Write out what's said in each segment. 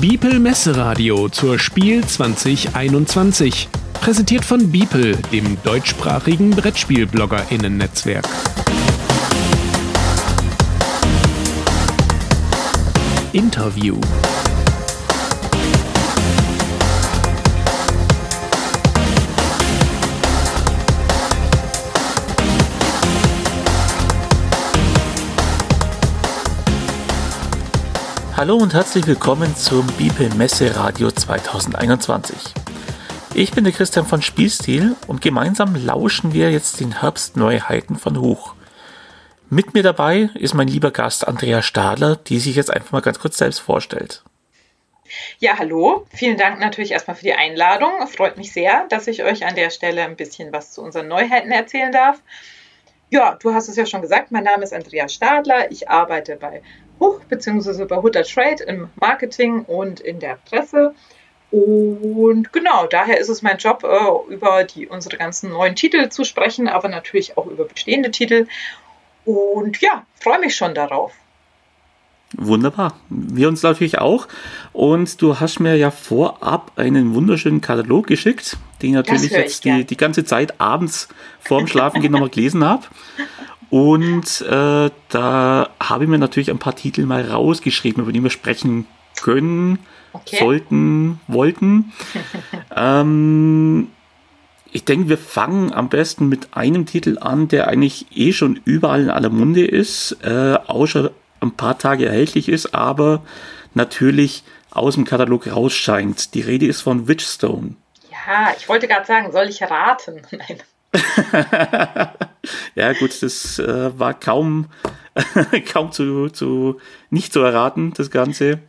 Biepel Messeradio zur Spiel 2021. Präsentiert von Biepel, dem deutschsprachigen Brettspiel-BloggerInnen-Netzwerk. Interview. Hallo und herzlich willkommen zum Bibel Messe Radio 2021. Ich bin der Christian von Spielstil und gemeinsam lauschen wir jetzt den Herbstneuheiten von Huch. Mit mir dabei ist mein lieber Gast Andrea Stadler, die sich jetzt einfach mal ganz kurz selbst vorstellt. Ja, hallo. Vielen Dank natürlich erstmal für die Einladung. Freut mich sehr, dass ich euch an der Stelle ein bisschen was zu unseren Neuheiten erzählen darf. Ja, du hast es ja schon gesagt, mein Name ist Andrea Stadler. Ich arbeite bei Huch bzw. bei Hutter Trade im Marketing und in der Presse. Und genau, daher ist es mein Job, äh, über die, unsere ganzen neuen Titel zu sprechen, aber natürlich auch über bestehende Titel. Und ja, freue mich schon darauf. Wunderbar. Wir uns natürlich auch. Und du hast mir ja vorab einen wunderschönen Katalog geschickt, den ich natürlich jetzt die, die ganze Zeit abends vorm Schlafengehen nochmal gelesen habe. Und äh, da habe ich mir natürlich ein paar Titel mal rausgeschrieben, über die wir sprechen können, okay. sollten, wollten. ähm, ich denke, wir fangen am besten mit einem Titel an, der eigentlich eh schon überall in aller Munde ist, äh, auch schon ein paar Tage erhältlich ist, aber natürlich aus dem Katalog rausscheint. Die Rede ist von Witchstone. Ja, ich wollte gerade sagen, soll ich raten? Nein. ja, gut, das äh, war kaum, kaum zu, zu nicht zu erraten, das Ganze.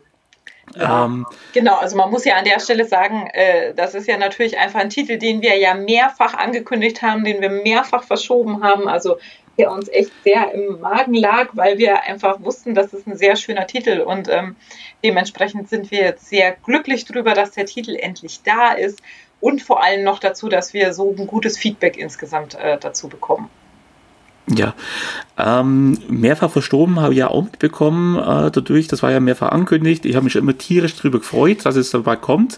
Ja, ähm, genau, also man muss ja an der Stelle sagen, äh, das ist ja natürlich einfach ein Titel, den wir ja mehrfach angekündigt haben, den wir mehrfach verschoben haben, also der uns echt sehr im Magen lag, weil wir einfach wussten, das ist ein sehr schöner Titel und ähm, dementsprechend sind wir jetzt sehr glücklich darüber, dass der Titel endlich da ist und vor allem noch dazu, dass wir so ein gutes Feedback insgesamt äh, dazu bekommen. Ja, ähm, mehrfach verstorben habe ich ja auch mitbekommen äh, dadurch, das war ja mehrfach angekündigt. Ich habe mich immer tierisch darüber gefreut, dass es dabei kommt.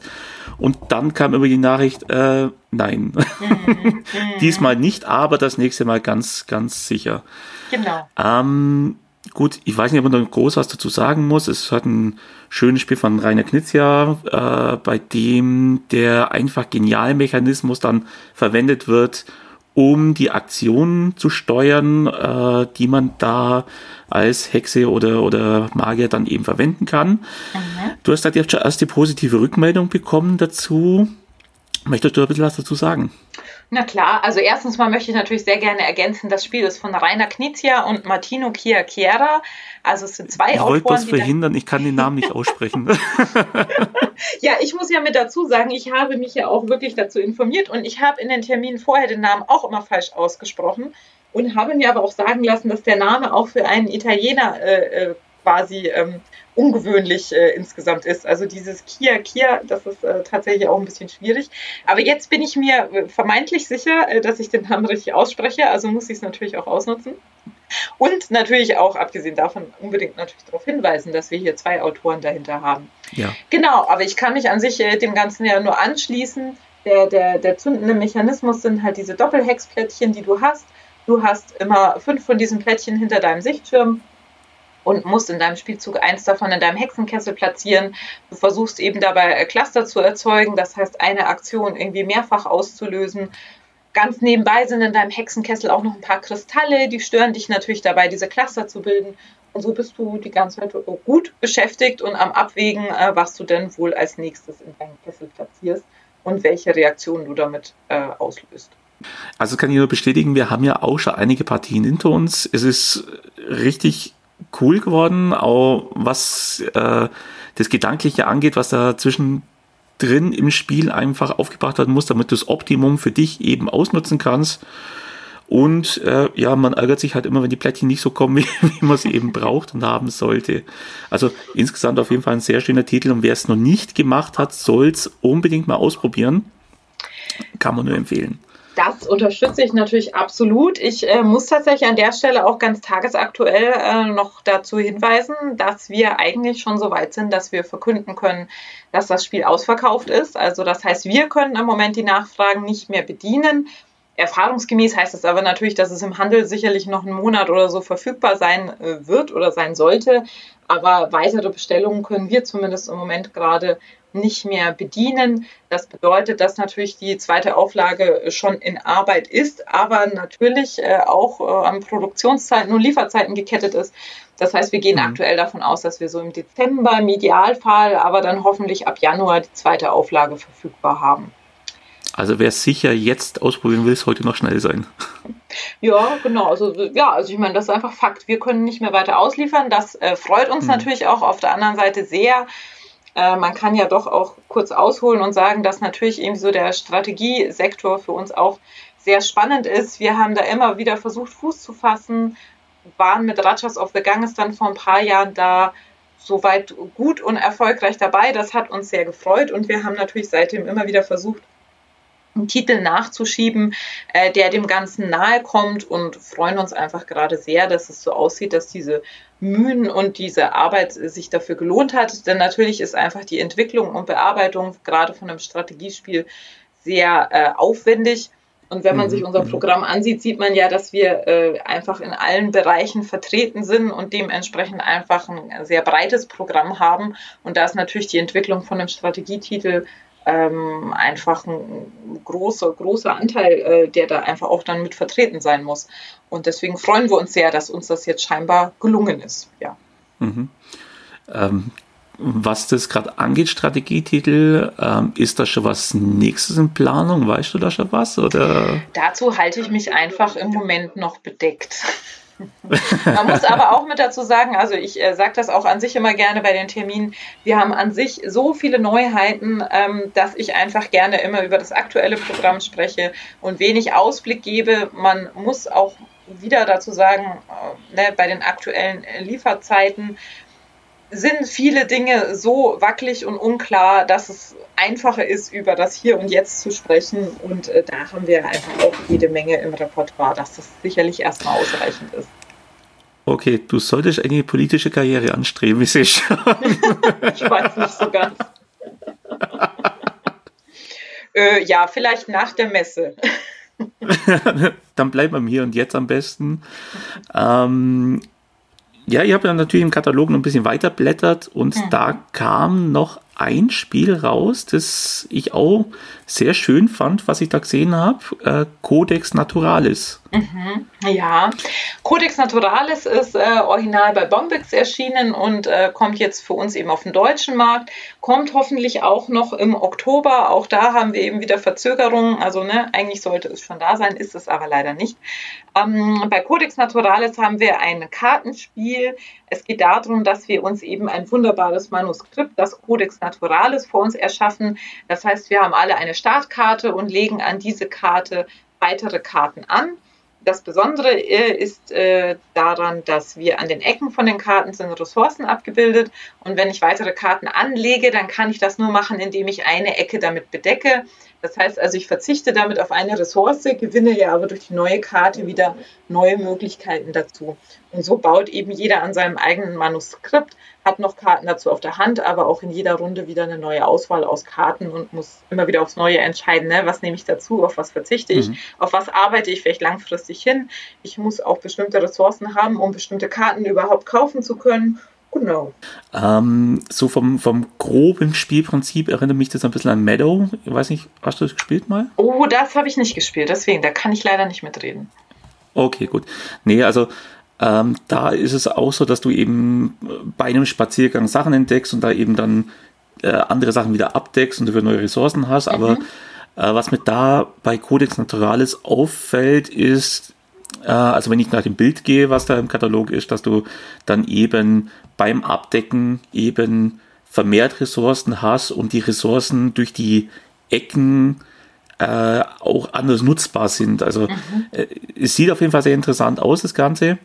Und dann kam immer die Nachricht, äh, nein, mhm. diesmal nicht, aber das nächste Mal ganz, ganz sicher. Genau. Ähm, gut, ich weiß nicht, ob man da groß was dazu sagen muss. Es hat ein schönes Spiel von Rainer Knizia, äh, bei dem der einfach geniale Mechanismus dann verwendet wird, um die Aktionen zu steuern, äh, die man da als Hexe oder, oder Magier dann eben verwenden kann. Mhm. Du hast da jetzt schon erst die positive Rückmeldung bekommen dazu. Möchtest du ein bisschen was dazu sagen? Na klar, also erstens mal möchte ich natürlich sehr gerne ergänzen, das Spiel ist von Rainer Knizia und Martino Chiacchiera. Also es sind zwei ich Autoren. Ich wollte das verhindern, ich kann den Namen nicht aussprechen. ja, ich muss ja mit dazu sagen, ich habe mich ja auch wirklich dazu informiert und ich habe in den Terminen vorher den Namen auch immer falsch ausgesprochen und habe mir aber auch sagen lassen, dass der Name auch für einen Italiener äh, äh quasi ähm, ungewöhnlich äh, insgesamt ist. Also dieses Kia Kia, das ist äh, tatsächlich auch ein bisschen schwierig. Aber jetzt bin ich mir äh, vermeintlich sicher, äh, dass ich den Namen richtig ausspreche, also muss ich es natürlich auch ausnutzen. Und natürlich auch, abgesehen davon, unbedingt natürlich darauf hinweisen, dass wir hier zwei Autoren dahinter haben. Ja. Genau, aber ich kann mich an sich äh, dem Ganzen ja nur anschließen. Der, der, der zündende Mechanismus sind halt diese Doppelhexplättchen, die du hast. Du hast immer fünf von diesen Plättchen hinter deinem Sichtschirm und musst in deinem Spielzug eins davon in deinem Hexenkessel platzieren. Du versuchst eben dabei äh, Cluster zu erzeugen, das heißt eine Aktion irgendwie mehrfach auszulösen. Ganz nebenbei sind in deinem Hexenkessel auch noch ein paar Kristalle, die stören dich natürlich dabei, diese Cluster zu bilden. Und so bist du die ganze Zeit gut beschäftigt und am Abwägen, äh, was du denn wohl als nächstes in deinem Kessel platzierst und welche Reaktionen du damit äh, auslöst. Also kann ich nur bestätigen, wir haben ja auch schon einige Partien hinter uns. Es ist richtig cool geworden, auch was äh, das Gedankliche angeht, was da zwischendrin im Spiel einfach aufgebracht werden muss, damit du das Optimum für dich eben ausnutzen kannst. Und äh, ja, man ärgert sich halt immer, wenn die Plättchen nicht so kommen, wie, wie man sie eben braucht und haben sollte. Also insgesamt auf jeden Fall ein sehr schöner Titel und wer es noch nicht gemacht hat, soll es unbedingt mal ausprobieren. Kann man nur empfehlen. Das unterstütze ich natürlich absolut. Ich äh, muss tatsächlich an der Stelle auch ganz tagesaktuell äh, noch dazu hinweisen, dass wir eigentlich schon so weit sind, dass wir verkünden können, dass das Spiel ausverkauft ist. Also das heißt, wir können im Moment die Nachfragen nicht mehr bedienen. Erfahrungsgemäß heißt es aber natürlich, dass es im Handel sicherlich noch einen Monat oder so verfügbar sein äh, wird oder sein sollte. Aber weitere Bestellungen können wir zumindest im Moment gerade nicht mehr bedienen. Das bedeutet, dass natürlich die zweite Auflage schon in Arbeit ist, aber natürlich äh, auch äh, an Produktionszeiten und Lieferzeiten gekettet ist. Das heißt, wir gehen mhm. aktuell davon aus, dass wir so im Dezember im Idealfall, aber dann hoffentlich ab Januar die zweite Auflage verfügbar haben. Also wer sicher jetzt ausprobieren will, heute noch schnell sein. Ja, genau. Also ja, also ich meine, das ist einfach Fakt. Wir können nicht mehr weiter ausliefern. Das äh, freut uns mhm. natürlich auch auf der anderen Seite sehr. Äh, man kann ja doch auch kurz ausholen und sagen, dass natürlich eben so der Strategiesektor für uns auch sehr spannend ist. Wir haben da immer wieder versucht, Fuß zu fassen, waren mit Rajas of the Ganges dann vor ein paar Jahren da soweit gut und erfolgreich dabei. Das hat uns sehr gefreut und wir haben natürlich seitdem immer wieder versucht, einen Titel nachzuschieben, äh, der dem Ganzen nahe kommt und freuen uns einfach gerade sehr, dass es so aussieht, dass diese Mühen und diese Arbeit sich dafür gelohnt hat. Denn natürlich ist einfach die Entwicklung und Bearbeitung gerade von einem Strategiespiel sehr äh, aufwendig. Und wenn man mhm. sich unser mhm. Programm ansieht, sieht man ja, dass wir äh, einfach in allen Bereichen vertreten sind und dementsprechend einfach ein sehr breites Programm haben. Und da ist natürlich die Entwicklung von einem Strategietitel ähm, einfach ein großer, großer Anteil, äh, der da einfach auch dann mit vertreten sein muss. Und deswegen freuen wir uns sehr, dass uns das jetzt scheinbar gelungen ist. Ja. Mhm. Ähm, was das gerade angeht, Strategietitel, ähm, ist da schon was nächstes in Planung? Weißt du da schon was? Oder? Dazu halte ich mich einfach im Moment noch bedeckt. Man muss aber auch mit dazu sagen, also ich äh, sage das auch an sich immer gerne bei den Terminen, wir haben an sich so viele Neuheiten, ähm, dass ich einfach gerne immer über das aktuelle Programm spreche und wenig Ausblick gebe. Man muss auch wieder dazu sagen, äh, ne, bei den aktuellen Lieferzeiten sind viele Dinge so wackelig und unklar, dass es einfacher ist, über das Hier und Jetzt zu sprechen. Und äh, da haben wir einfach auch jede Menge im Repertoire, dass das sicherlich erstmal ausreichend ist. Okay, du solltest eine politische Karriere anstreben, ich sehe schon. ich weiß nicht so ganz. äh, ja, vielleicht nach der Messe. Dann bleiben wir hier und jetzt am besten. Ähm, ja, ich habe ja natürlich im Katalog noch ein bisschen weiter blättert und mhm. da kam noch ein Spiel raus, das ich auch sehr schön fand, was ich da gesehen habe. Äh, Codex Naturalis. Mhm, ja, Codex Naturalis ist äh, original bei Bombix erschienen und äh, kommt jetzt für uns eben auf den deutschen Markt. Kommt hoffentlich auch noch im Oktober. Auch da haben wir eben wieder Verzögerungen. Also ne, eigentlich sollte es schon da sein, ist es aber leider nicht. Ähm, bei Codex Naturalis haben wir ein Kartenspiel. Es geht darum, dass wir uns eben ein wunderbares Manuskript, das Codex Naturalis, vor uns erschaffen. Das heißt, wir haben alle eine Startkarte und legen an diese Karte weitere Karten an. Das Besondere äh, ist äh, daran, dass wir an den Ecken von den Karten sind Ressourcen abgebildet und wenn ich weitere Karten anlege, dann kann ich das nur machen, indem ich eine Ecke damit bedecke. Das heißt also, ich verzichte damit auf eine Ressource, gewinne ja aber durch die neue Karte wieder neue Möglichkeiten dazu. Und so baut eben jeder an seinem eigenen Manuskript, hat noch Karten dazu auf der Hand, aber auch in jeder Runde wieder eine neue Auswahl aus Karten und muss immer wieder aufs Neue entscheiden, ne? was nehme ich dazu, auf was verzichte ich, mhm. auf was arbeite ich vielleicht langfristig hin. Ich muss auch bestimmte Ressourcen haben, um bestimmte Karten überhaupt kaufen zu können Genau. Ähm, so vom, vom groben Spielprinzip erinnert mich das ein bisschen an Meadow. Ich weiß nicht, hast du das gespielt mal? Oh, das habe ich nicht gespielt, deswegen, da kann ich leider nicht mitreden. Okay, gut. Nee, also ähm, da ist es auch so, dass du eben bei einem Spaziergang Sachen entdeckst und da eben dann äh, andere Sachen wieder abdeckst und du für neue Ressourcen hast. Mhm. Aber äh, was mir da bei Codex Naturalis auffällt, ist, äh, also wenn ich nach dem Bild gehe, was da im Katalog ist, dass du dann eben beim Abdecken eben vermehrt Ressourcen hast und die Ressourcen durch die Ecken äh, auch anders nutzbar sind. Also mhm. äh, es sieht auf jeden Fall sehr interessant aus, das Ganze.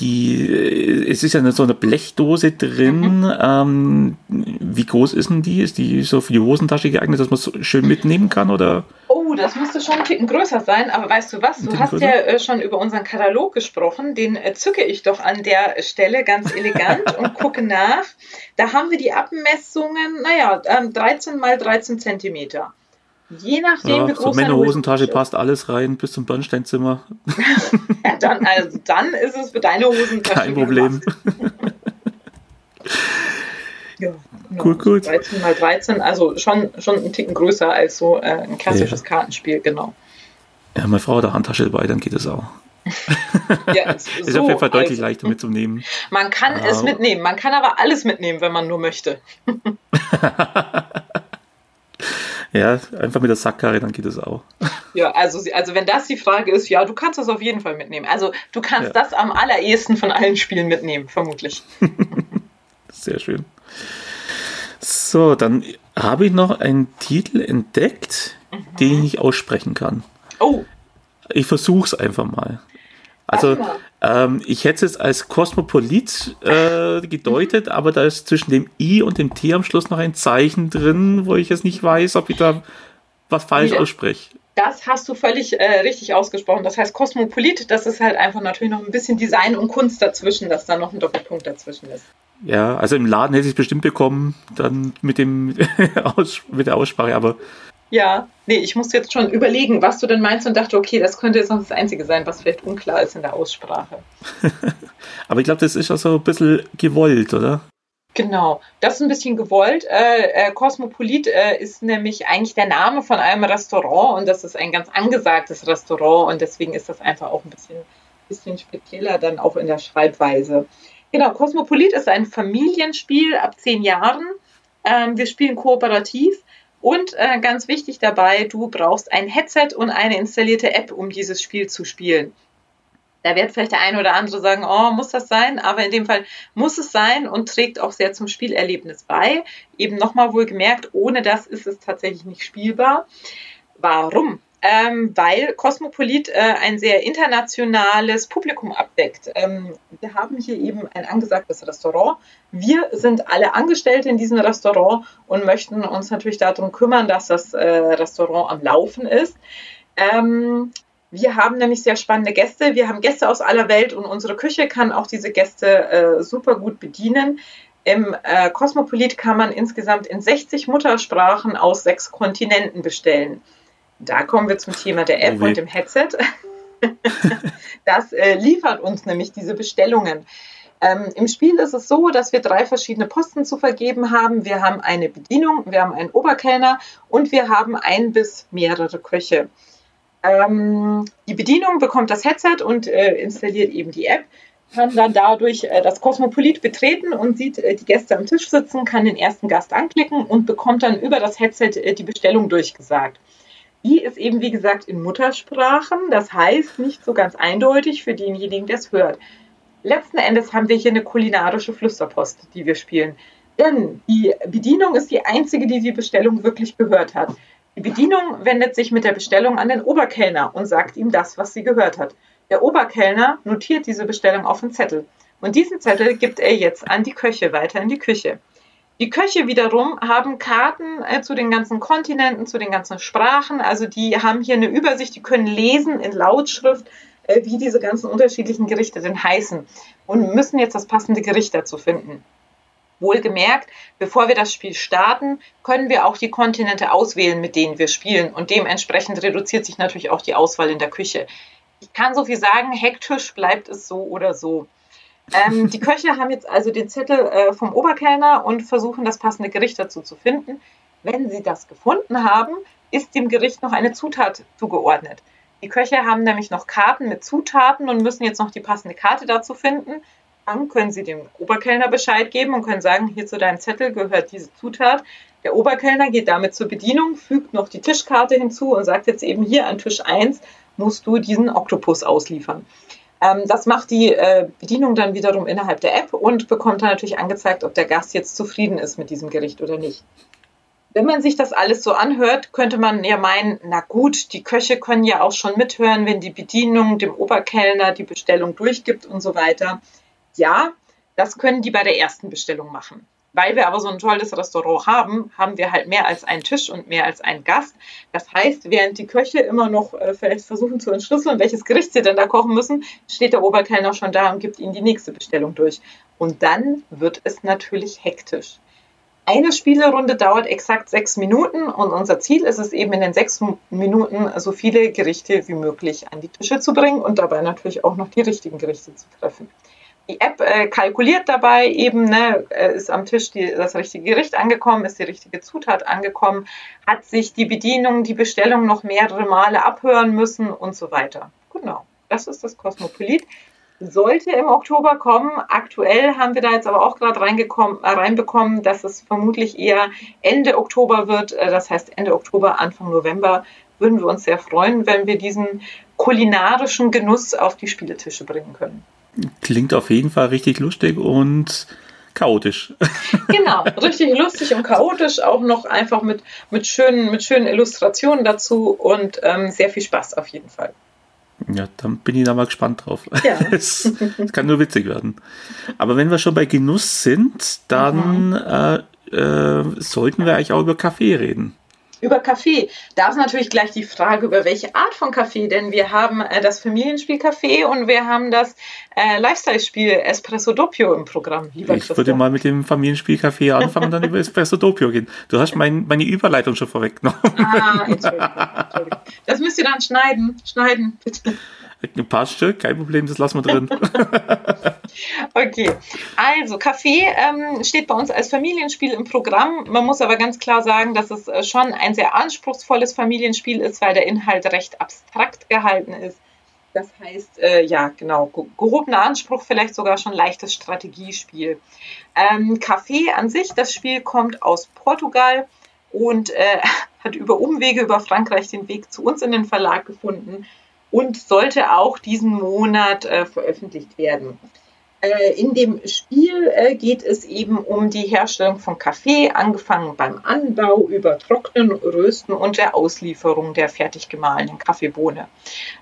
Die, äh, es ist ja so eine Blechdose drin. Mhm. Ähm, wie groß ist denn die? Ist die so für die Hosentasche geeignet, dass man es schön mitnehmen kann? Oder? Oh, das müsste schon ein Ticken größer sein, aber weißt du was? Du hast größer? ja äh, schon über unseren Katalog gesprochen. Den äh, zücke ich doch an der Stelle ganz elegant und gucke nach. Da haben wir die Abmessungen, naja, 13 mal 13 Zentimeter. Je nachdem, ja, wie groß so meine Hosentasche passt alles rein bis zum Bernsteinzimmer. ja, dann, also, dann ist es für deine Hosentasche. Kein Problem. ja. Cool, cool. 13 mal 13, also schon, schon ein Ticken größer als so äh, ein klassisches ja. Kartenspiel, genau. Ja, meine Frau hat eine Handtasche dabei, dann geht es auch. ja, ist so auf jeden Fall deutlich also, leichter mitzunehmen. Man kann ah. es mitnehmen, man kann aber alles mitnehmen, wenn man nur möchte. Ja, einfach mit der Sackkarre, dann geht es auch. Ja, also, also wenn das die Frage ist, ja, du kannst das auf jeden Fall mitnehmen. Also du kannst ja. das am allerersten von allen Spielen mitnehmen, vermutlich. Sehr schön. So, dann habe ich noch einen Titel entdeckt, mhm. den ich nicht aussprechen kann. Oh. Ich versuche es einfach mal. Also, ähm, ich hätte es als Kosmopolit äh, gedeutet, aber da ist zwischen dem I und dem T am Schluss noch ein Zeichen drin, wo ich jetzt nicht weiß, ob ich da was falsch ausspreche. Das hast du völlig äh, richtig ausgesprochen. Das heißt Kosmopolit, das ist halt einfach natürlich noch ein bisschen Design und Kunst dazwischen, dass da noch ein Doppelpunkt dazwischen ist. Ja, also im Laden hätte ich es bestimmt bekommen, dann mit, dem mit der Aussprache, aber ja, nee, ich musste jetzt schon überlegen, was du denn meinst und dachte, okay, das könnte jetzt noch das Einzige sein, was vielleicht unklar ist in der Aussprache. Aber ich glaube, das ist auch so ein bisschen gewollt, oder? Genau, das ist ein bisschen gewollt. Äh, äh, Cosmopolit äh, ist nämlich eigentlich der Name von einem Restaurant und das ist ein ganz angesagtes Restaurant und deswegen ist das einfach auch ein bisschen, bisschen spezieller dann auch in der Schreibweise. Genau, Cosmopolit ist ein Familienspiel ab zehn Jahren. Ähm, wir spielen kooperativ und äh, ganz wichtig dabei, du brauchst ein Headset und eine installierte App, um dieses Spiel zu spielen. Da wird vielleicht der eine oder andere sagen, oh, muss das sein? Aber in dem Fall muss es sein und trägt auch sehr zum Spielerlebnis bei. Eben nochmal wohl gemerkt, ohne das ist es tatsächlich nicht spielbar. Warum? Ähm, weil Cosmopolit äh, ein sehr internationales Publikum abdeckt. Ähm, wir haben hier eben ein angesagtes Restaurant. Wir sind alle Angestellte in diesem Restaurant und möchten uns natürlich darum kümmern, dass das äh, Restaurant am Laufen ist. Ähm, wir haben nämlich sehr spannende Gäste. Wir haben Gäste aus aller Welt und unsere Küche kann auch diese Gäste äh, super gut bedienen. Im äh, Cosmopolit kann man insgesamt in 60 Muttersprachen aus sechs Kontinenten bestellen. Da kommen wir zum Thema der App oh und dem Headset. das äh, liefert uns nämlich diese Bestellungen. Ähm, Im Spiel ist es so, dass wir drei verschiedene Posten zu vergeben haben. Wir haben eine Bedienung, wir haben einen Oberkellner und wir haben ein bis mehrere Köche. Ähm, die Bedienung bekommt das Headset und äh, installiert eben die App, kann dann dadurch äh, das Kosmopolit betreten und sieht äh, die Gäste am Tisch sitzen, kann den ersten Gast anklicken und bekommt dann über das Headset äh, die Bestellung durchgesagt. Die ist eben, wie gesagt, in Muttersprachen. Das heißt, nicht so ganz eindeutig für denjenigen, der es hört. Letzten Endes haben wir hier eine kulinarische Flüsterpost, die wir spielen. Denn die Bedienung ist die einzige, die die Bestellung wirklich gehört hat. Die Bedienung wendet sich mit der Bestellung an den Oberkellner und sagt ihm das, was sie gehört hat. Der Oberkellner notiert diese Bestellung auf einen Zettel. Und diesen Zettel gibt er jetzt an die Köche weiter in die Küche. Die Köche wiederum haben Karten äh, zu den ganzen Kontinenten, zu den ganzen Sprachen. Also die haben hier eine Übersicht, die können lesen in Lautschrift, äh, wie diese ganzen unterschiedlichen Gerichte denn heißen und müssen jetzt das passende Gericht dazu finden. Wohlgemerkt, bevor wir das Spiel starten, können wir auch die Kontinente auswählen, mit denen wir spielen. Und dementsprechend reduziert sich natürlich auch die Auswahl in der Küche. Ich kann so viel sagen, hektisch bleibt es so oder so. Ähm, die Köche haben jetzt also den Zettel äh, vom Oberkellner und versuchen das passende Gericht dazu zu finden. Wenn sie das gefunden haben, ist dem Gericht noch eine Zutat zugeordnet. Die Köche haben nämlich noch Karten mit Zutaten und müssen jetzt noch die passende Karte dazu finden. Dann können sie dem Oberkellner Bescheid geben und können sagen, hier zu deinem Zettel gehört diese Zutat. Der Oberkellner geht damit zur Bedienung, fügt noch die Tischkarte hinzu und sagt jetzt eben hier an Tisch 1 musst du diesen Oktopus ausliefern. Ähm, das macht die äh, Bedienung dann wiederum innerhalb der App und bekommt dann natürlich angezeigt, ob der Gast jetzt zufrieden ist mit diesem Gericht oder nicht. Wenn man sich das alles so anhört, könnte man ja meinen, na gut, die Köche können ja auch schon mithören, wenn die Bedienung dem Oberkellner die Bestellung durchgibt und so weiter. Ja, das können die bei der ersten Bestellung machen. Weil wir aber so ein tolles Restaurant haben, haben wir halt mehr als einen Tisch und mehr als einen Gast. Das heißt, während die Köche immer noch äh, vielleicht versuchen zu entschlüsseln, welches Gericht sie denn da kochen müssen, steht der Oberkellner schon da und gibt ihnen die nächste Bestellung durch. Und dann wird es natürlich hektisch. Eine Spielerunde dauert exakt sechs Minuten und unser Ziel ist es eben in den sechs Minuten so viele Gerichte wie möglich an die Tische zu bringen und dabei natürlich auch noch die richtigen Gerichte zu treffen. Die App äh, kalkuliert dabei eben, ne, äh, ist am Tisch die, das richtige Gericht angekommen, ist die richtige Zutat angekommen, hat sich die Bedienung, die Bestellung noch mehrere Male abhören müssen und so weiter. Genau, das ist das Kosmopolit sollte im Oktober kommen. Aktuell haben wir da jetzt aber auch gerade äh, reinbekommen, dass es vermutlich eher Ende Oktober wird. Äh, das heißt Ende Oktober, Anfang November würden wir uns sehr freuen, wenn wir diesen kulinarischen Genuss auf die Spieletische bringen können. Klingt auf jeden Fall richtig lustig und chaotisch. Genau, richtig lustig und chaotisch, auch noch einfach mit, mit, schönen, mit schönen Illustrationen dazu und ähm, sehr viel Spaß auf jeden Fall. Ja, dann bin ich da mal gespannt drauf. Ja. Es, kann nur witzig werden. Aber wenn wir schon bei Genuss sind, dann mhm. äh, äh, sollten wir eigentlich auch über Kaffee reden. Über Kaffee. Da ist natürlich gleich die Frage, über welche Art von Kaffee, denn wir haben äh, das Familienspiel Kaffee und wir haben das äh, Lifestyle-Spiel Espresso Doppio im Programm. Lieber ich Christian. würde mal mit dem Familienspiel Kaffee anfangen und dann über Espresso Doppio gehen. Du hast mein, meine Überleitung schon vorweggenommen. Ah, Entschuldigung, Entschuldigung. Das müsst ihr dann schneiden. Schneiden, bitte. Ein paar Stück, kein Problem, das lassen wir drin. okay, also Kaffee ähm, steht bei uns als Familienspiel im Programm. Man muss aber ganz klar sagen, dass es äh, schon ein sehr anspruchsvolles Familienspiel ist, weil der Inhalt recht abstrakt gehalten ist. Das heißt, äh, ja, genau, gehobener Anspruch, vielleicht sogar schon leichtes Strategiespiel. Ähm, Kaffee an sich, das Spiel kommt aus Portugal und äh, hat über Umwege über Frankreich den Weg zu uns in den Verlag gefunden und sollte auch diesen Monat äh, veröffentlicht werden. Äh, in dem Spiel äh, geht es eben um die Herstellung von Kaffee, angefangen beim Anbau über Trocknen, Rösten und der Auslieferung der fertig gemahlenen Kaffeebohne.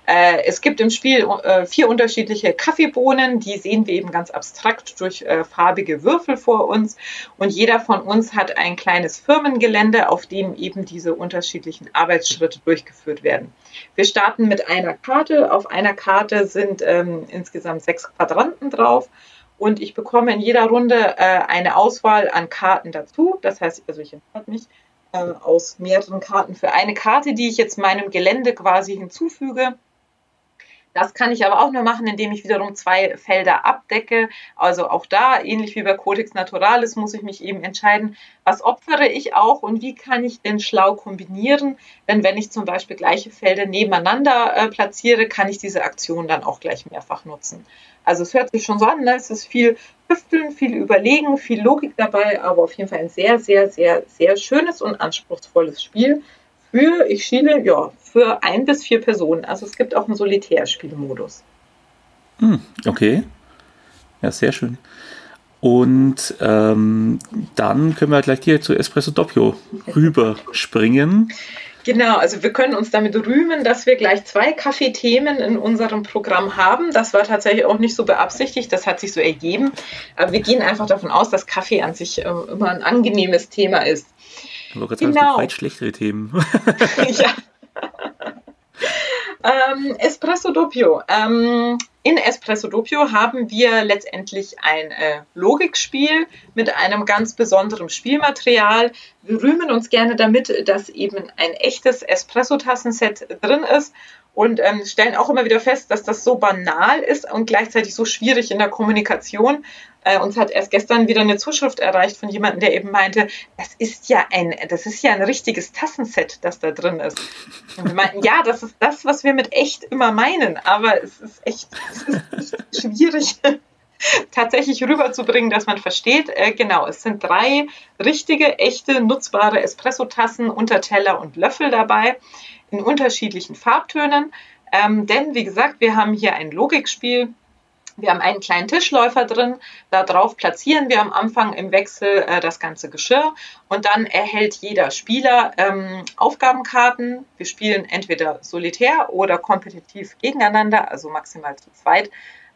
Äh, es gibt im Spiel vier unterschiedliche Kaffeebohnen, die sehen wir eben ganz abstrakt durch farbige Würfel vor uns und jeder von uns hat ein kleines Firmengelände, auf dem eben diese unterschiedlichen Arbeitsschritte durchgeführt werden. Wir starten mit einer Karte. Auf einer Karte sind ähm, insgesamt sechs Quadranten drauf und ich bekomme in jeder Runde äh, eine Auswahl an Karten dazu. Das heißt, also ich entscheide mich äh, aus mehreren Karten für eine Karte, die ich jetzt meinem Gelände quasi hinzufüge. Das kann ich aber auch nur machen, indem ich wiederum zwei Felder abdecke. Also auch da, ähnlich wie bei Codex Naturalis, muss ich mich eben entscheiden, was opfere ich auch und wie kann ich denn schlau kombinieren. Denn wenn ich zum Beispiel gleiche Felder nebeneinander äh, platziere, kann ich diese Aktion dann auch gleich mehrfach nutzen. Also es hört sich schon so an, ne? es ist viel Hüfteln, viel Überlegen, viel Logik dabei, aber auf jeden Fall ein sehr, sehr, sehr, sehr schönes und anspruchsvolles Spiel für, ich schiele, ja, für ein bis vier Personen. Also es gibt auch einen Solitärspielmodus. Hm, okay. Ja, sehr schön. Und ähm, dann können wir gleich hier zu Espresso Doppio rüberspringen. Genau, also wir können uns damit rühmen, dass wir gleich zwei Kaffeethemen in unserem Programm haben. Das war tatsächlich auch nicht so beabsichtigt, das hat sich so ergeben. Aber wir gehen einfach davon aus, dass Kaffee an sich äh, immer ein angenehmes Thema ist. Aber genau. sagen, weit schlechtere Themen. ja. ähm, Espresso Doppio. Ähm, in Espresso Doppio haben wir letztendlich ein äh, Logikspiel mit einem ganz besonderen Spielmaterial. Wir rühmen uns gerne damit, dass eben ein echtes Espresso-Tassenset drin ist und ähm, stellen auch immer wieder fest, dass das so banal ist und gleichzeitig so schwierig in der Kommunikation. Äh, uns hat erst gestern wieder eine Zuschrift erreicht von jemandem, der eben meinte, das ist ja ein, das ist ja ein richtiges Tassenset, das da drin ist. Und wir meinten, ja, das ist das, was wir mit echt immer meinen, aber es ist echt, es ist schwierig tatsächlich rüberzubringen, dass man versteht. Äh, genau, es sind drei richtige, echte, nutzbare Espresso-Tassen, Unterteller und Löffel dabei in unterschiedlichen Farbtönen. Ähm, denn, wie gesagt, wir haben hier ein Logikspiel. Wir haben einen kleinen Tischläufer drin. Darauf platzieren wir am Anfang im Wechsel äh, das ganze Geschirr und dann erhält jeder Spieler ähm, Aufgabenkarten. Wir spielen entweder solitär oder kompetitiv gegeneinander, also maximal zu zweit.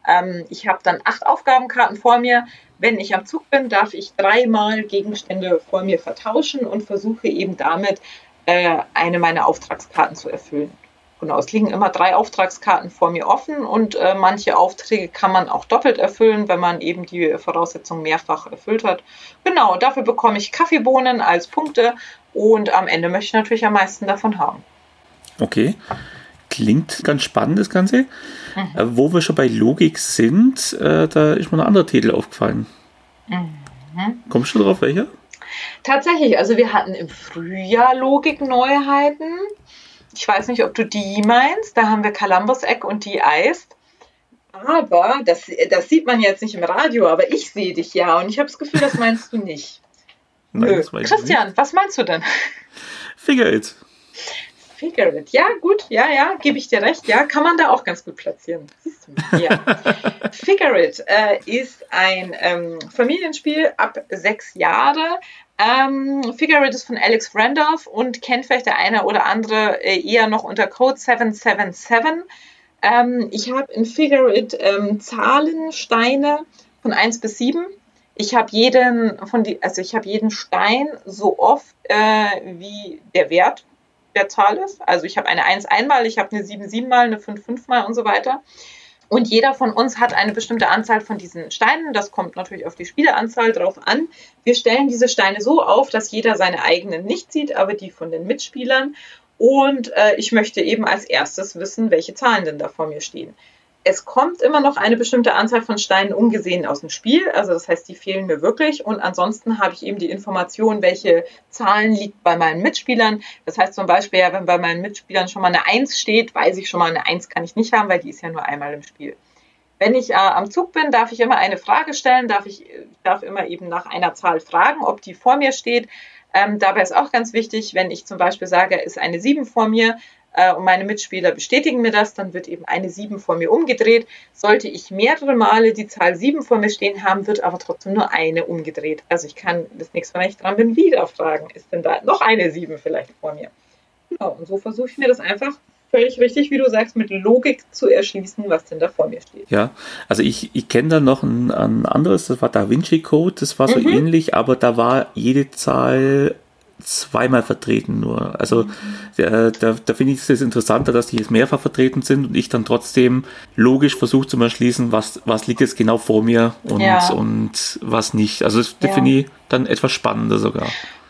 Ähm, ich habe dann acht Aufgabenkarten vor mir. Wenn ich am Zug bin, darf ich dreimal Gegenstände vor mir vertauschen und versuche eben damit äh, eine meiner Auftragskarten zu erfüllen. Genau, es liegen immer drei Auftragskarten vor mir offen und äh, manche Aufträge kann man auch doppelt erfüllen, wenn man eben die Voraussetzungen mehrfach erfüllt hat. Genau, dafür bekomme ich Kaffeebohnen als Punkte und am Ende möchte ich natürlich am meisten davon haben. Okay. Klingt ganz spannend, das Ganze. Mhm. Äh, wo wir schon bei Logik sind, äh, da ist mir ein anderer Titel aufgefallen. Mhm. Kommst du drauf, welcher? Tatsächlich, also wir hatten im Frühjahr Logik-Neuheiten. Ich weiß nicht, ob du die meinst. Da haben wir Columbus Egg und die Eis. Aber das, das sieht man jetzt nicht im Radio, aber ich sehe dich ja und ich habe das Gefühl, das meinst du nicht. Nein, Nö. Christian, nicht. was meinst du denn? Figure it. Figure it. Ja, gut, ja, ja, gebe ich dir recht. Ja, kann man da auch ganz gut platzieren. Siehst du? Ja. Figure it äh, ist ein ähm, Familienspiel ab sechs Jahre. Ähm, Figure It ist von Alex Randolph und kennt vielleicht der eine oder andere äh, eher noch unter Code 777. Ähm, ich habe in Figure It ähm, Zahlensteine von 1 bis 7. Ich habe jeden von die, also ich habe jeden Stein so oft äh, wie der Wert der Zahl ist. Also ich habe eine 1 einmal, ich habe eine 7 siebenmal, eine 5 fünfmal und so weiter. Und jeder von uns hat eine bestimmte Anzahl von diesen Steinen. Das kommt natürlich auf die Spieleranzahl drauf an. Wir stellen diese Steine so auf, dass jeder seine eigenen nicht sieht, aber die von den Mitspielern. Und äh, ich möchte eben als erstes wissen, welche Zahlen denn da vor mir stehen es kommt immer noch eine bestimmte Anzahl von Steinen ungesehen aus dem Spiel. Also das heißt, die fehlen mir wirklich. Und ansonsten habe ich eben die Information, welche Zahlen liegt bei meinen Mitspielern. Das heißt zum Beispiel, wenn bei meinen Mitspielern schon mal eine 1 steht, weiß ich schon mal, eine 1 kann ich nicht haben, weil die ist ja nur einmal im Spiel. Wenn ich äh, am Zug bin, darf ich immer eine Frage stellen, darf ich darf immer eben nach einer Zahl fragen, ob die vor mir steht. Ähm, dabei ist auch ganz wichtig, wenn ich zum Beispiel sage, ist eine 7 vor mir, äh, und meine Mitspieler bestätigen mir das, dann wird eben eine 7 vor mir umgedreht. Sollte ich mehrere Male die Zahl 7 vor mir stehen haben, wird aber trotzdem nur eine umgedreht. Also ich kann das nächste Mal, wenn ich dran bin, wieder fragen, ist denn da noch eine 7 vielleicht vor mir? Genau, und so versuche ich mir das einfach völlig richtig, wie du sagst, mit Logik zu erschließen, was denn da vor mir steht. Ja, also ich, ich kenne da noch ein, ein, anderes, das war Da Vinci Code, das war so mhm. ähnlich, aber da war jede Zahl zweimal vertreten nur. Also mhm. da, da, da finde ich es interessanter, dass die jetzt mehrfach vertreten sind und ich dann trotzdem logisch versuche zu erschließen, was, was liegt jetzt genau vor mir und, ja. und was nicht. Also das ja. finde ich dann etwas spannender sogar.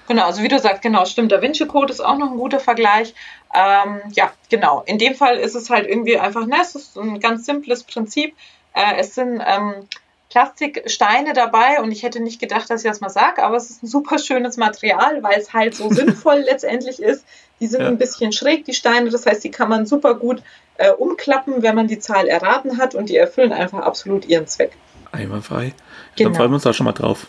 Genau, also wie du sagst, genau, stimmt. Da Vinci Code ist auch noch ein guter Vergleich. Ähm, ja, genau. In dem Fall ist es halt irgendwie einfach, ne, es ist ein ganz simples Prinzip. Äh, es sind ähm, Plastiksteine dabei und ich hätte nicht gedacht, dass ich das mal sage, aber es ist ein super schönes Material, weil es halt so sinnvoll letztendlich ist. Die sind ja. ein bisschen schräg, die Steine, das heißt, die kann man super gut äh, umklappen, wenn man die Zahl erraten hat und die erfüllen einfach absolut ihren Zweck. Einwandfrei. Genau. Dann freuen wir uns da schon mal drauf.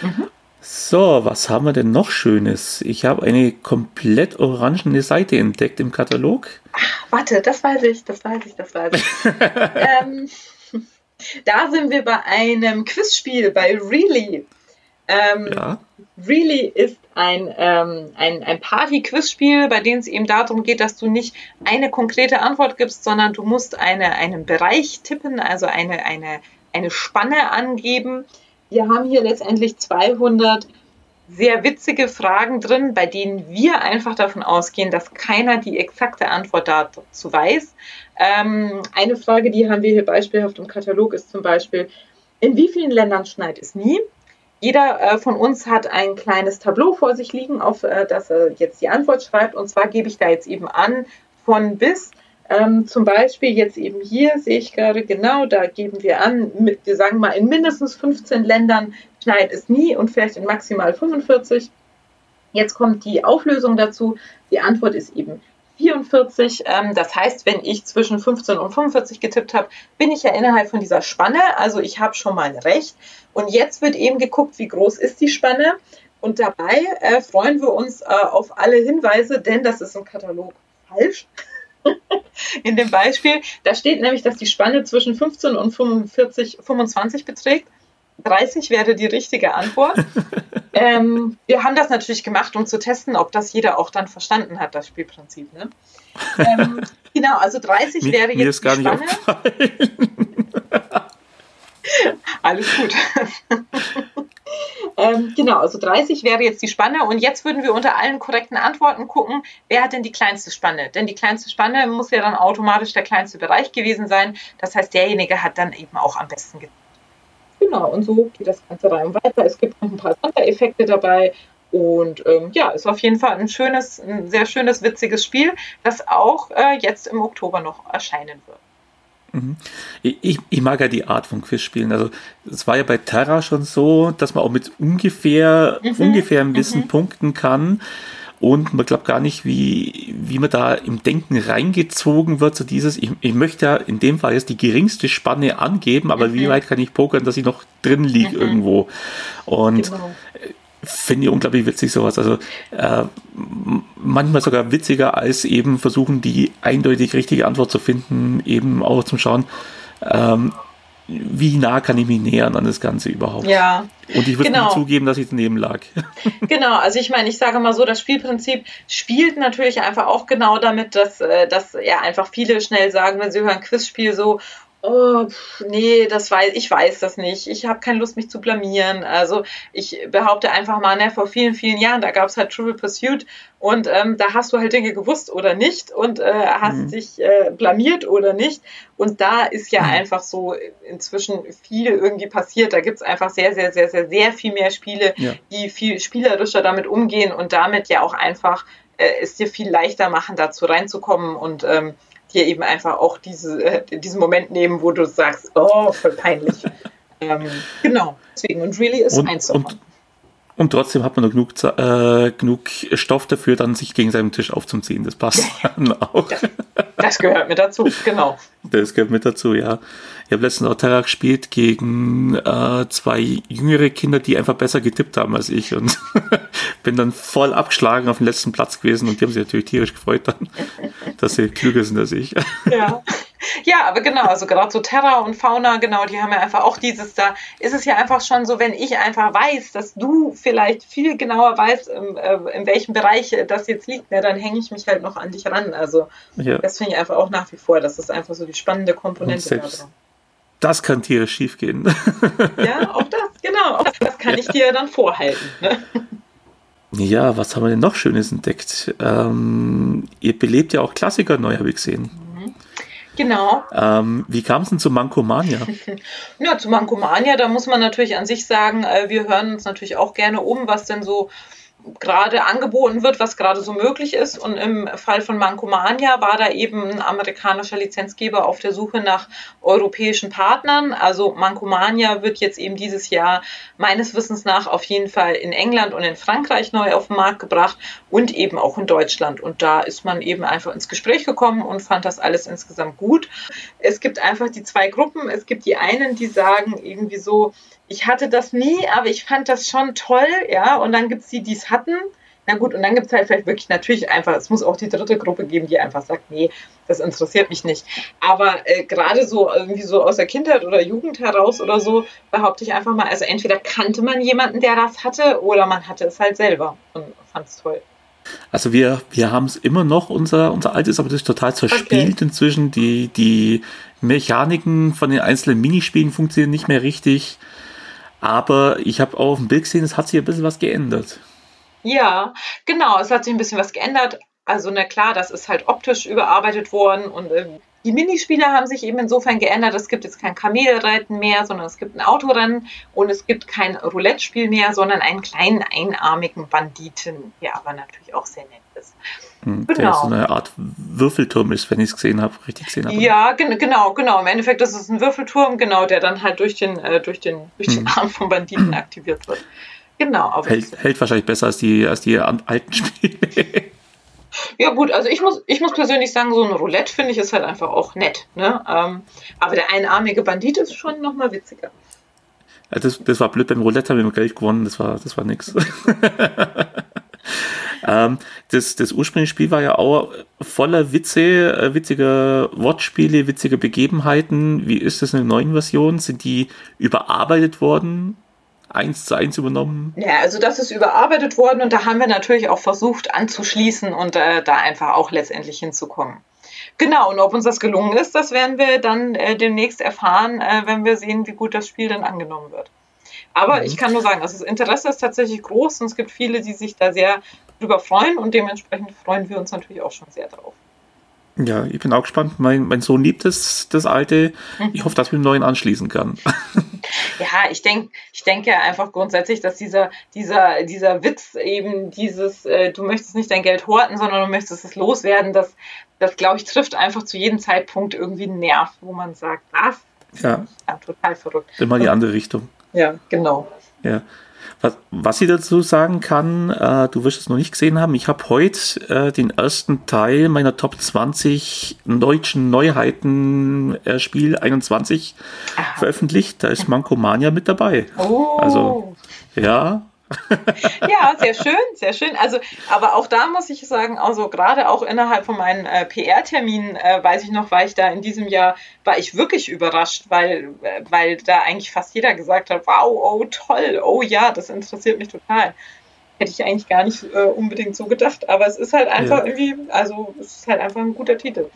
Mhm. So, was haben wir denn noch Schönes? Ich habe eine komplett orangene Seite entdeckt im Katalog. Ach, warte, das weiß ich, das weiß ich, das weiß ich. ähm, da sind wir bei einem Quizspiel, bei Really. Ähm, ja. Really ist ein, ähm, ein, ein Party-Quizspiel, bei dem es eben darum geht, dass du nicht eine konkrete Antwort gibst, sondern du musst eine, einen Bereich tippen, also eine, eine, eine Spanne angeben. Wir haben hier letztendlich 200 sehr witzige Fragen drin, bei denen wir einfach davon ausgehen, dass keiner die exakte Antwort dazu weiß. Ähm, eine Frage, die haben wir hier beispielhaft im Katalog, ist zum Beispiel, in wie vielen Ländern schneit es nie? Jeder äh, von uns hat ein kleines Tableau vor sich liegen, auf äh, das er jetzt die Antwort schreibt. Und zwar gebe ich da jetzt eben an, von bis. Ähm, zum Beispiel jetzt eben hier sehe ich gerade genau, da geben wir an, mit, wir sagen mal, in mindestens 15 Ländern schneit es nie und vielleicht in maximal 45. Jetzt kommt die Auflösung dazu. Die Antwort ist eben 44. Ähm, das heißt, wenn ich zwischen 15 und 45 getippt habe, bin ich ja innerhalb von dieser Spanne. Also ich habe schon mal recht. Und jetzt wird eben geguckt, wie groß ist die Spanne. Und dabei äh, freuen wir uns äh, auf alle Hinweise, denn das ist im Katalog falsch. In dem Beispiel, da steht nämlich, dass die Spanne zwischen 15 und 45, 25 beträgt. 30 wäre die richtige Antwort. ähm, wir haben das natürlich gemacht, um zu testen, ob das jeder auch dann verstanden hat, das Spielprinzip. Ne? Ähm, genau, also 30 mir, wäre jetzt mir ist gar die Spanne. Alles gut. ähm, genau, also 30 wäre jetzt die Spanne und jetzt würden wir unter allen korrekten Antworten gucken, wer hat denn die kleinste Spanne? Denn die kleinste Spanne muss ja dann automatisch der kleinste Bereich gewesen sein. Das heißt, derjenige hat dann eben auch am besten getippt. Genau, und so geht das Ganze rein weiter. Es gibt noch ein paar Sondereffekte dabei. Und ähm, ja, ist auf jeden Fall ein schönes, ein sehr schönes, witziges Spiel, das auch äh, jetzt im Oktober noch erscheinen wird. Mhm. Ich, ich, mag ja die Art von Quizspielen. Also es war ja bei Terra schon so, dass man auch mit ungefähr, mhm. ungefährem Wissen mhm. punkten kann. Und man glaubt gar nicht, wie, wie man da im Denken reingezogen wird, so dieses, ich, ich möchte ja in dem Fall jetzt die geringste Spanne angeben, aber mhm. wie weit kann ich pokern, dass ich noch drin liege mhm. irgendwo? Und genau. finde ich unglaublich witzig sowas. Also äh, manchmal sogar witziger als eben versuchen, die eindeutig richtige Antwort zu finden, eben auch zum Schauen. Ähm, wie nah kann ich mich nähern an das Ganze überhaupt? Ja. Und ich würde genau. zugeben, dass ich daneben lag. Genau, also ich meine, ich sage mal so, das Spielprinzip spielt natürlich einfach auch genau damit, dass, äh, dass ja einfach viele schnell sagen, wenn sie hören Quizspiel so, oh, nee, das weiß, ich weiß das nicht. Ich habe keine Lust, mich zu blamieren. Also ich behaupte einfach mal, ne, vor vielen, vielen Jahren, da gab es halt Trivial Pursuit und ähm, da hast du halt Dinge gewusst oder nicht und äh, hast mhm. dich äh, blamiert oder nicht. Und da ist ja mhm. einfach so inzwischen viel irgendwie passiert. Da gibt es einfach sehr, sehr, sehr, sehr, sehr viel mehr Spiele, ja. die viel spielerischer damit umgehen und damit ja auch einfach äh, es dir viel leichter machen, dazu reinzukommen und ähm, dir eben einfach auch diese, äh, diesen Moment nehmen, wo du sagst, oh, voll peinlich. ähm, genau, deswegen. Und Really ist und, eins davon. Und, und trotzdem hat man noch genug, äh, genug Stoff dafür, dann sich gegen seinen Tisch aufzuziehen. Das passt dann auch. Das, das, gehört mit dazu, genau. Das gehört mit dazu, ja. Ich habe letztens auch Terra gespielt gegen äh, zwei jüngere Kinder, die einfach besser getippt haben als ich und bin dann voll abgeschlagen auf dem letzten Platz gewesen und die haben sich natürlich tierisch gefreut dann, dass sie klüger sind als ich. Ja. Ja, aber genau, also gerade so Terra und Fauna, genau, die haben ja einfach auch dieses, da ist es ja einfach schon so, wenn ich einfach weiß, dass du vielleicht viel genauer weißt, in, äh, in welchem Bereich das jetzt liegt, ne, dann hänge ich mich halt noch an dich ran. Also ja. das finde ich einfach auch nach wie vor, das ist einfach so die spannende Komponente da drin das kann tierisch schief gehen. Ja, auch das, genau. Auch das kann ich dir dann vorhalten. Ne? Ja, was haben wir denn noch Schönes entdeckt? Ähm, ihr belebt ja auch Klassiker neu, habe ich gesehen. Mhm. Genau. Ähm, wie kam es denn zu Mankomania? ja, zu Mankomania, da muss man natürlich an sich sagen, äh, wir hören uns natürlich auch gerne um, was denn so gerade angeboten wird, was gerade so möglich ist. Und im Fall von Mancomania war da eben ein amerikanischer Lizenzgeber auf der Suche nach europäischen Partnern. Also Mancomania wird jetzt eben dieses Jahr meines Wissens nach auf jeden Fall in England und in Frankreich neu auf den Markt gebracht und eben auch in Deutschland. Und da ist man eben einfach ins Gespräch gekommen und fand das alles insgesamt gut. Es gibt einfach die zwei Gruppen. Es gibt die einen, die sagen irgendwie so, ich hatte das nie, aber ich fand das schon toll, ja. Und dann gibt es die, die es hatten. Na gut, und dann gibt es halt vielleicht wirklich natürlich einfach, es muss auch die dritte Gruppe geben, die einfach sagt, nee, das interessiert mich nicht. Aber äh, gerade so irgendwie so aus der Kindheit oder Jugend heraus oder so, behaupte ich einfach mal, also entweder kannte man jemanden, der das hatte, oder man hatte es halt selber und fand es toll. Also wir, wir haben es immer noch, unser, unser altes, aber das ist total zerspielt okay. inzwischen. Die, die Mechaniken von den einzelnen Minispielen funktionieren nicht mehr richtig. Aber ich habe auch auf dem Bild gesehen, es hat sich ein bisschen was geändert. Ja, genau, es hat sich ein bisschen was geändert. Also, na klar, das ist halt optisch überarbeitet worden und äh, die Minispiele haben sich eben insofern geändert. Es gibt jetzt kein Kamelreiten mehr, sondern es gibt ein Autorennen und es gibt kein Roulette-Spiel mehr, sondern einen kleinen einarmigen Banditen, der aber natürlich auch sehr nett ist. Hm, genau. Der so eine Art Würfelturm ist, wenn ich es gesehen habe, richtig gesehen habe. Ja, genau, genau. Im Endeffekt ist es ein Würfelturm, genau, der dann halt durch den, äh, durch den, durch den hm. Arm vom Banditen aktiviert wird. Genau. Hält, hält, wahrscheinlich besser als die, als die alten Spiele. Ja gut, also ich muss, ich muss persönlich sagen, so ein Roulette finde ich ist halt einfach auch nett. Ne? Ähm, aber der einarmige Bandit ist schon nochmal witziger. Ja, das, das war blöd, beim Roulette haben wir Geld gewonnen, das war, das war nix. ähm, das, das ursprüngliche Spiel war ja auch voller Witze, äh, witziger Wortspiele, witziger Begebenheiten. Wie ist das in der neuen Version? Sind die überarbeitet worden? Eins zu eins übernommen? Ja, also das ist überarbeitet worden und da haben wir natürlich auch versucht anzuschließen und äh, da einfach auch letztendlich hinzukommen. Genau, und ob uns das gelungen ist, das werden wir dann äh, demnächst erfahren, äh, wenn wir sehen, wie gut das Spiel dann angenommen wird. Aber mhm. ich kann nur sagen, also das Interesse ist tatsächlich groß und es gibt viele, die sich da sehr drüber freuen und dementsprechend freuen wir uns natürlich auch schon sehr drauf. Ja, ich bin auch gespannt. Mein, mein Sohn liebt das, das alte. Ich hoffe, dass ich mit dem neuen anschließen kann. Ja, ich denke ich denke einfach grundsätzlich, dass dieser, dieser, dieser Witz eben dieses, äh, du möchtest nicht dein Geld horten, sondern du möchtest es loswerden, das, das glaube ich, trifft einfach zu jedem Zeitpunkt irgendwie einen Nerv, wo man sagt, was? Ja. ja total verrückt. Immer die andere Richtung. Ja, genau. Ja. Was, was ich dazu sagen kann, äh, du wirst es noch nicht gesehen haben, ich habe heute äh, den ersten Teil meiner Top 20 deutschen Neuheiten äh, Spiel 21 Aha. veröffentlicht. Da ist Manko Mania mit dabei. Oh. Also, ja, ja, sehr schön, sehr schön. Also, aber auch da muss ich sagen, also gerade auch innerhalb von meinen äh, PR-Terminen, äh, weiß ich noch, war ich da in diesem Jahr, war ich wirklich überrascht, weil, äh, weil da eigentlich fast jeder gesagt hat, wow, oh toll, oh ja, das interessiert mich total. Hätte ich eigentlich gar nicht äh, unbedingt so gedacht, aber es ist halt einfach ja. irgendwie, also es ist halt einfach ein guter Titel.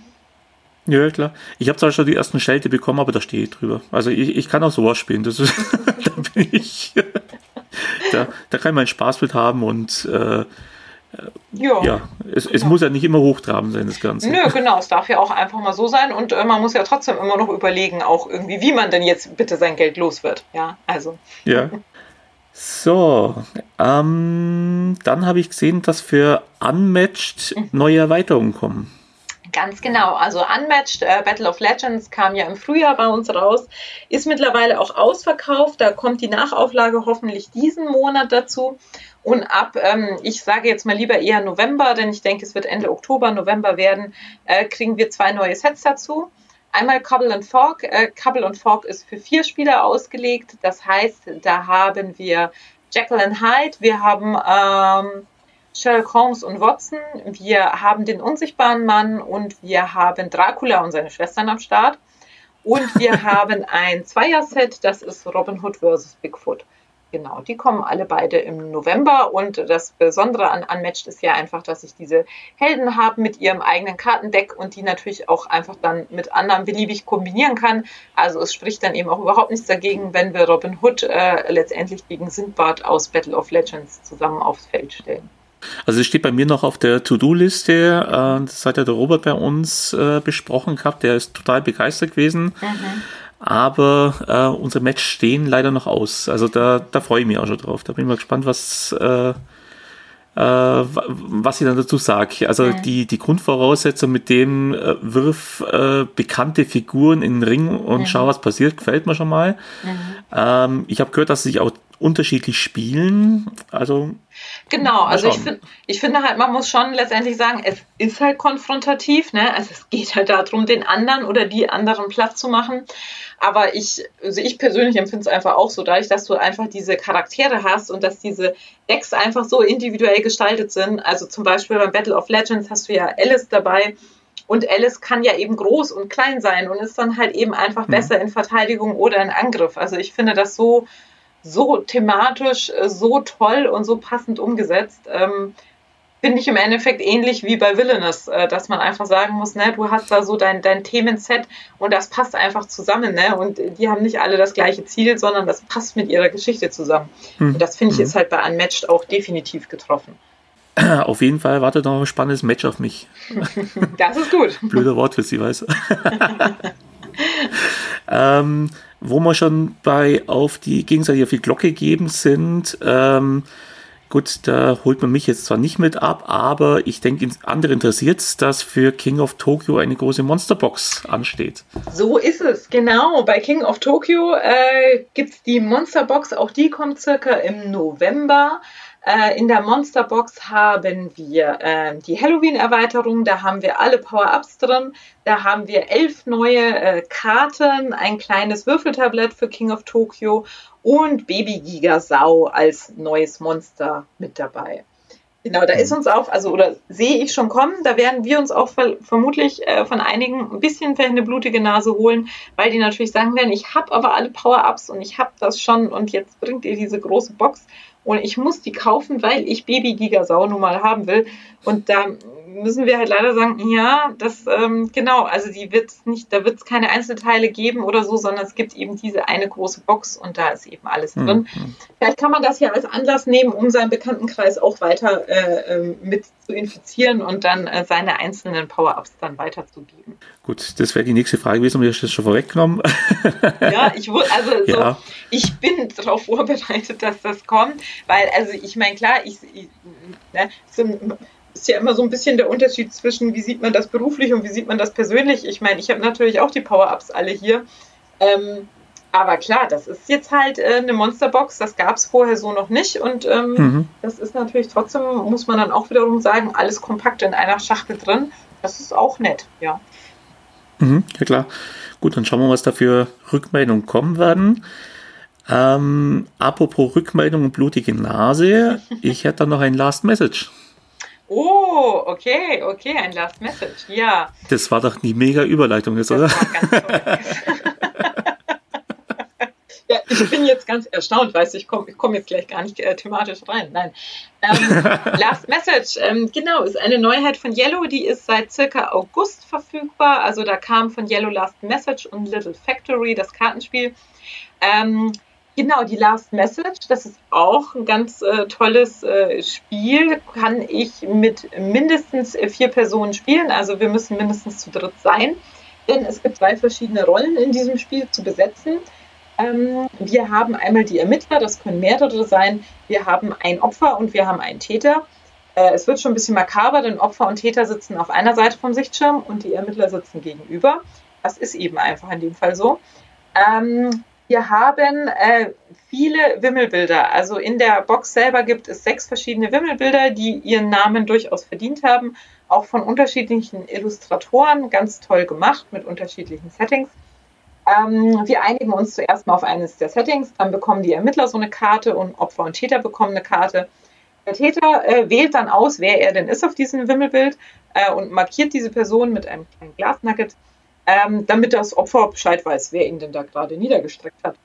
Ja, klar. Ich habe zwar schon die ersten Schelte bekommen, aber da stehe ich drüber. Also ich, ich kann auch sowas spielen. Das ist, da bin ich da, da kann man Spaß mit haben und äh, ja, ja es, es muss ja nicht immer hochtrabend sein, das Ganze. Nö, genau, es darf ja auch einfach mal so sein und äh, man muss ja trotzdem immer noch überlegen, auch irgendwie, wie man denn jetzt bitte sein Geld los wird. Ja, also. Ja. So, ähm, dann habe ich gesehen, dass für Unmatched mhm. neue Erweiterungen kommen. Ganz genau. Also Unmatched äh, Battle of Legends kam ja im Frühjahr bei uns raus, ist mittlerweile auch ausverkauft. Da kommt die Nachauflage hoffentlich diesen Monat dazu. Und ab, ähm, ich sage jetzt mal lieber eher November, denn ich denke, es wird Ende Oktober, November werden, äh, kriegen wir zwei neue Sets dazu. Einmal Cobble and Fork. Äh, Cobble and Fork ist für vier Spieler ausgelegt. Das heißt, da haben wir Jekyll and Hyde, wir haben ähm, Sherlock Holmes und Watson, wir haben den unsichtbaren Mann und wir haben Dracula und seine Schwestern am Start. Und wir haben ein Zweierset, das ist Robin Hood vs. Bigfoot. Genau, die kommen alle beide im November und das Besondere an Unmatched ist ja einfach, dass ich diese Helden habe mit ihrem eigenen Kartendeck und die natürlich auch einfach dann mit anderen beliebig kombinieren kann. Also es spricht dann eben auch überhaupt nichts dagegen, wenn wir Robin Hood äh, letztendlich gegen Sindbad aus Battle of Legends zusammen aufs Feld stellen. Also es steht bei mir noch auf der To-Do-Liste, äh, das hat ja der Robert bei uns äh, besprochen gehabt, der ist total begeistert gewesen. Mhm. Aber äh, unsere Match stehen leider noch aus. Also da, da freue ich mich auch schon drauf. Da bin ich mal gespannt, was, äh, äh, was ich dann dazu sage. Also mhm. die, die Grundvoraussetzung mit dem äh, Wirf äh, bekannte Figuren in den Ring und mhm. schau, was passiert, gefällt mir schon mal. Ähm, ich habe gehört, dass sie sich auch unterschiedlich spielen. Also genau, also ich, find, ich finde halt, man muss schon letztendlich sagen, es ist halt konfrontativ, ne? Also es geht halt darum, den anderen oder die anderen Platz zu machen. Aber ich, also ich persönlich empfinde es einfach auch so, dadurch, dass du einfach diese Charaktere hast und dass diese Decks einfach so individuell gestaltet sind. Also zum Beispiel beim Battle of Legends hast du ja Alice dabei. Und Alice kann ja eben groß und klein sein und ist dann halt eben einfach mhm. besser in Verteidigung oder in Angriff. Also ich finde das so so thematisch, äh, so toll und so passend umgesetzt. Ähm, Finde ich im Endeffekt ähnlich wie bei Villainous, äh, dass man einfach sagen muss, ne, du hast da so dein, dein Themenset und das passt einfach zusammen, ne? Und die haben nicht alle das gleiche Ziel, sondern das passt mit ihrer Geschichte zusammen. Hm. Und das finde ich hm. ist halt bei Unmatched auch definitiv getroffen. Auf jeden Fall wartet noch ein spannendes Match auf mich. das ist gut. Blöder Wort für Sie, weiß. ähm, wo wir schon bei auf die gegenseitig auf die Glocke geben sind. Ähm, gut, da holt man mich jetzt zwar nicht mit ab, aber ich denke, andere interessiert es, dass für King of Tokyo eine große Monsterbox ansteht. So ist es, genau. Bei King of Tokyo äh, gibt es die Monsterbox, auch die kommt circa im November. Äh, in der Monsterbox haben wir äh, die Halloween-Erweiterung, da haben wir alle Power-Ups drin, da haben wir elf neue äh, Karten, ein kleines Würfeltablett für King of Tokyo und Baby Giga Sau als neues Monster mit dabei. Genau, da ist mhm. uns auch, also oder sehe ich schon kommen, da werden wir uns auch ver vermutlich äh, von einigen ein bisschen für eine blutige Nase holen, weil die natürlich sagen werden, ich habe aber alle Power-Ups und ich habe das schon und jetzt bringt ihr diese große Box und ich muss die kaufen, weil ich Baby Gigasau nun mal haben will. Und da müssen wir halt leider sagen, ja, das ähm, genau, also die wird nicht, da wird es keine Einzelteile geben oder so, sondern es gibt eben diese eine große Box und da ist eben alles mhm. drin. Mhm. Vielleicht kann man das ja als Anlass nehmen, um seinen Bekanntenkreis auch weiter äh, ähm, mit zu infizieren und dann äh, seine einzelnen Power-Ups dann weiterzugeben. Gut, das wäre die nächste Frage gewesen, aber ich das schon vorweggenommen. ja, ich also ja. So, ich bin darauf vorbereitet, dass das kommt, weil also ich meine klar, ich, ich ne, so ein, ist ja immer so ein bisschen der Unterschied zwischen, wie sieht man das beruflich und wie sieht man das persönlich. Ich meine, ich habe natürlich auch die Power-Ups alle hier. Ähm, aber klar, das ist jetzt halt äh, eine Monsterbox, das gab es vorher so noch nicht. Und ähm, mhm. das ist natürlich trotzdem, muss man dann auch wiederum sagen, alles kompakt in einer Schachtel drin. Das ist auch nett, ja. Mhm, ja klar. Gut, dann schauen wir, was da für Rückmeldungen kommen werden. Ähm, apropos Rückmeldung und blutige Nase, ich hätte da noch ein Last Message. Oh, okay, okay, ein Last Message, ja. Das war doch die mega Überleitung jetzt, oder? Das toll. ja, ich bin jetzt ganz erstaunt, weißt du, ich komme ich komm jetzt gleich gar nicht äh, thematisch rein. Nein. Ähm, Last Message, ähm, genau, ist eine Neuheit von Yellow, die ist seit circa August verfügbar. Also da kam von Yellow Last Message und Little Factory, das Kartenspiel. Ähm, Genau, die Last Message, das ist auch ein ganz äh, tolles äh, Spiel, kann ich mit mindestens äh, vier Personen spielen, also wir müssen mindestens zu dritt sein, denn es gibt zwei verschiedene Rollen in diesem Spiel zu besetzen. Ähm, wir haben einmal die Ermittler, das können mehrere sein, wir haben ein Opfer und wir haben einen Täter. Äh, es wird schon ein bisschen makaber, denn Opfer und Täter sitzen auf einer Seite vom Sichtschirm und die Ermittler sitzen gegenüber. Das ist eben einfach in dem Fall so. Ähm, wir haben äh, viele Wimmelbilder. Also in der Box selber gibt es sechs verschiedene Wimmelbilder, die ihren Namen durchaus verdient haben. Auch von unterschiedlichen Illustratoren, ganz toll gemacht mit unterschiedlichen Settings. Ähm, wir einigen uns zuerst mal auf eines der Settings, dann bekommen die Ermittler so eine Karte und Opfer und Täter bekommen eine Karte. Der Täter äh, wählt dann aus, wer er denn ist auf diesem Wimmelbild äh, und markiert diese Person mit einem kleinen Glasnugget ähm, damit das Opfer Bescheid weiß, wer ihn denn da gerade niedergestreckt hat.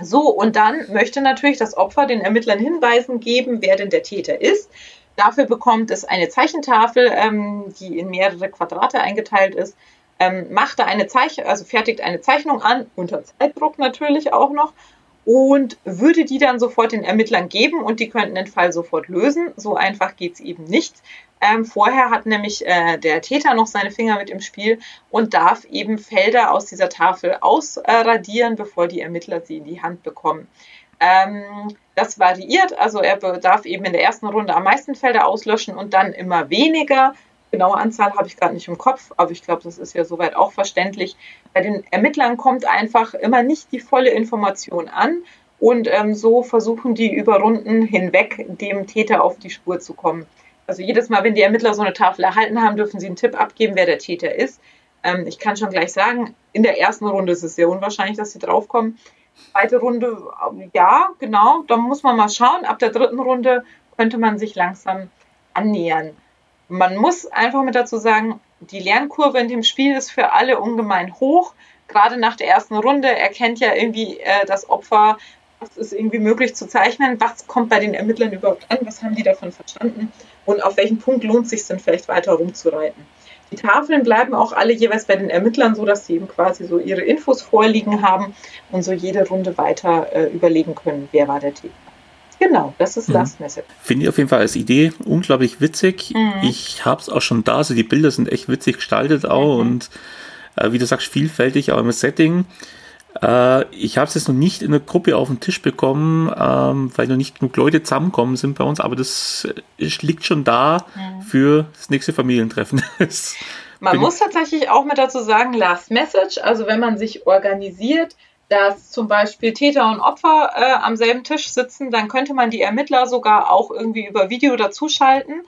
So, und dann möchte natürlich das Opfer den Ermittlern Hinweisen geben, wer denn der Täter ist. Dafür bekommt es eine Zeichentafel, ähm, die in mehrere Quadrate eingeteilt ist. Ähm, macht da eine Zeichnung, also fertigt eine Zeichnung an, unter Zeitdruck natürlich auch noch, und würde die dann sofort den Ermittlern geben und die könnten den Fall sofort lösen. So einfach geht es eben nicht. Ähm, vorher hat nämlich äh, der Täter noch seine Finger mit im Spiel und darf eben Felder aus dieser Tafel ausradieren, bevor die Ermittler sie in die Hand bekommen. Ähm, das variiert, also er darf eben in der ersten Runde am meisten Felder auslöschen und dann immer weniger. Genaue Anzahl habe ich gerade nicht im Kopf, aber ich glaube, das ist ja soweit auch verständlich. Bei den Ermittlern kommt einfach immer nicht die volle Information an und ähm, so versuchen die über Runden hinweg dem Täter auf die Spur zu kommen. Also jedes Mal, wenn die Ermittler so eine Tafel erhalten haben, dürfen sie einen Tipp abgeben, wer der Täter ist. Ähm, ich kann schon gleich sagen, in der ersten Runde ist es sehr unwahrscheinlich, dass sie draufkommen. Zweite Runde, ja, genau, da muss man mal schauen. Ab der dritten Runde könnte man sich langsam annähern. Man muss einfach mit dazu sagen, die Lernkurve in dem Spiel ist für alle ungemein hoch. Gerade nach der ersten Runde erkennt ja irgendwie äh, das Opfer, was ist irgendwie möglich zu zeichnen, was kommt bei den Ermittlern überhaupt an, was haben die davon verstanden und auf welchen Punkt lohnt es sich denn vielleicht weiter rumzureiten. Die Tafeln bleiben auch alle jeweils bei den Ermittlern so, dass sie eben quasi so ihre Infos vorliegen haben und so jede Runde weiter äh, überlegen können, wer war der Täter. Genau, das ist mhm. Last Message. Finde ich auf jeden Fall als Idee unglaublich witzig. Mhm. Ich habe es auch schon da, also die Bilder sind echt witzig gestaltet auch mhm. und äh, wie du sagst, vielfältig, auch im Setting. Äh, ich habe es jetzt noch nicht in der Gruppe auf den Tisch bekommen, ähm, weil noch nicht genug Leute zusammenkommen sind bei uns, aber das äh, liegt schon da mhm. für das nächste Familientreffen. man muss tatsächlich auch mit dazu sagen, Last Message, also wenn man sich organisiert, dass zum Beispiel Täter und Opfer äh, am selben Tisch sitzen, dann könnte man die Ermittler sogar auch irgendwie über Video dazuschalten.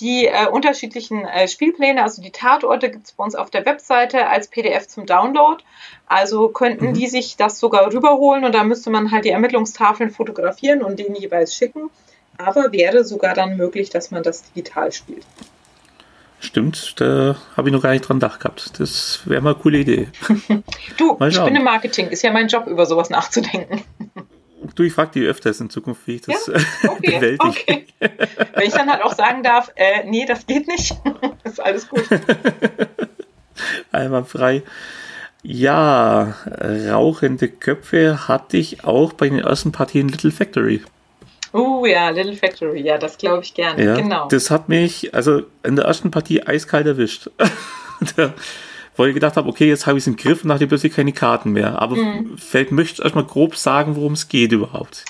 Die äh, unterschiedlichen äh, Spielpläne, also die Tatorte, gibt es bei uns auf der Webseite als PDF zum Download. Also könnten mhm. die sich das sogar rüberholen und da müsste man halt die Ermittlungstafeln fotografieren und denen jeweils schicken. Aber wäre sogar dann möglich, dass man das digital spielt. Stimmt, da habe ich noch gar nicht dran gedacht gehabt. Das wäre mal eine coole Idee. du, ich bin im Marketing, ist ja mein Job, über sowas nachzudenken. Du, ich frage die öfters in Zukunft, wie ich das Ja? Okay, bewältige. okay. Wenn ich dann halt auch sagen darf, äh, nee, das geht nicht, ist alles gut. Einmal frei. Ja, rauchende Köpfe hatte ich auch bei den ersten Partien Little Factory. Oh ja, Little Factory, ja, das glaube ich gerne. Ja, genau. Das hat mich also in der ersten Partie eiskalt erwischt. da, wo ich gedacht habe, okay, jetzt habe ich es im Griff und hatte plötzlich keine Karten mehr. Aber Mhm. vielleicht möchtest du erstmal grob sagen, worum es geht überhaupt.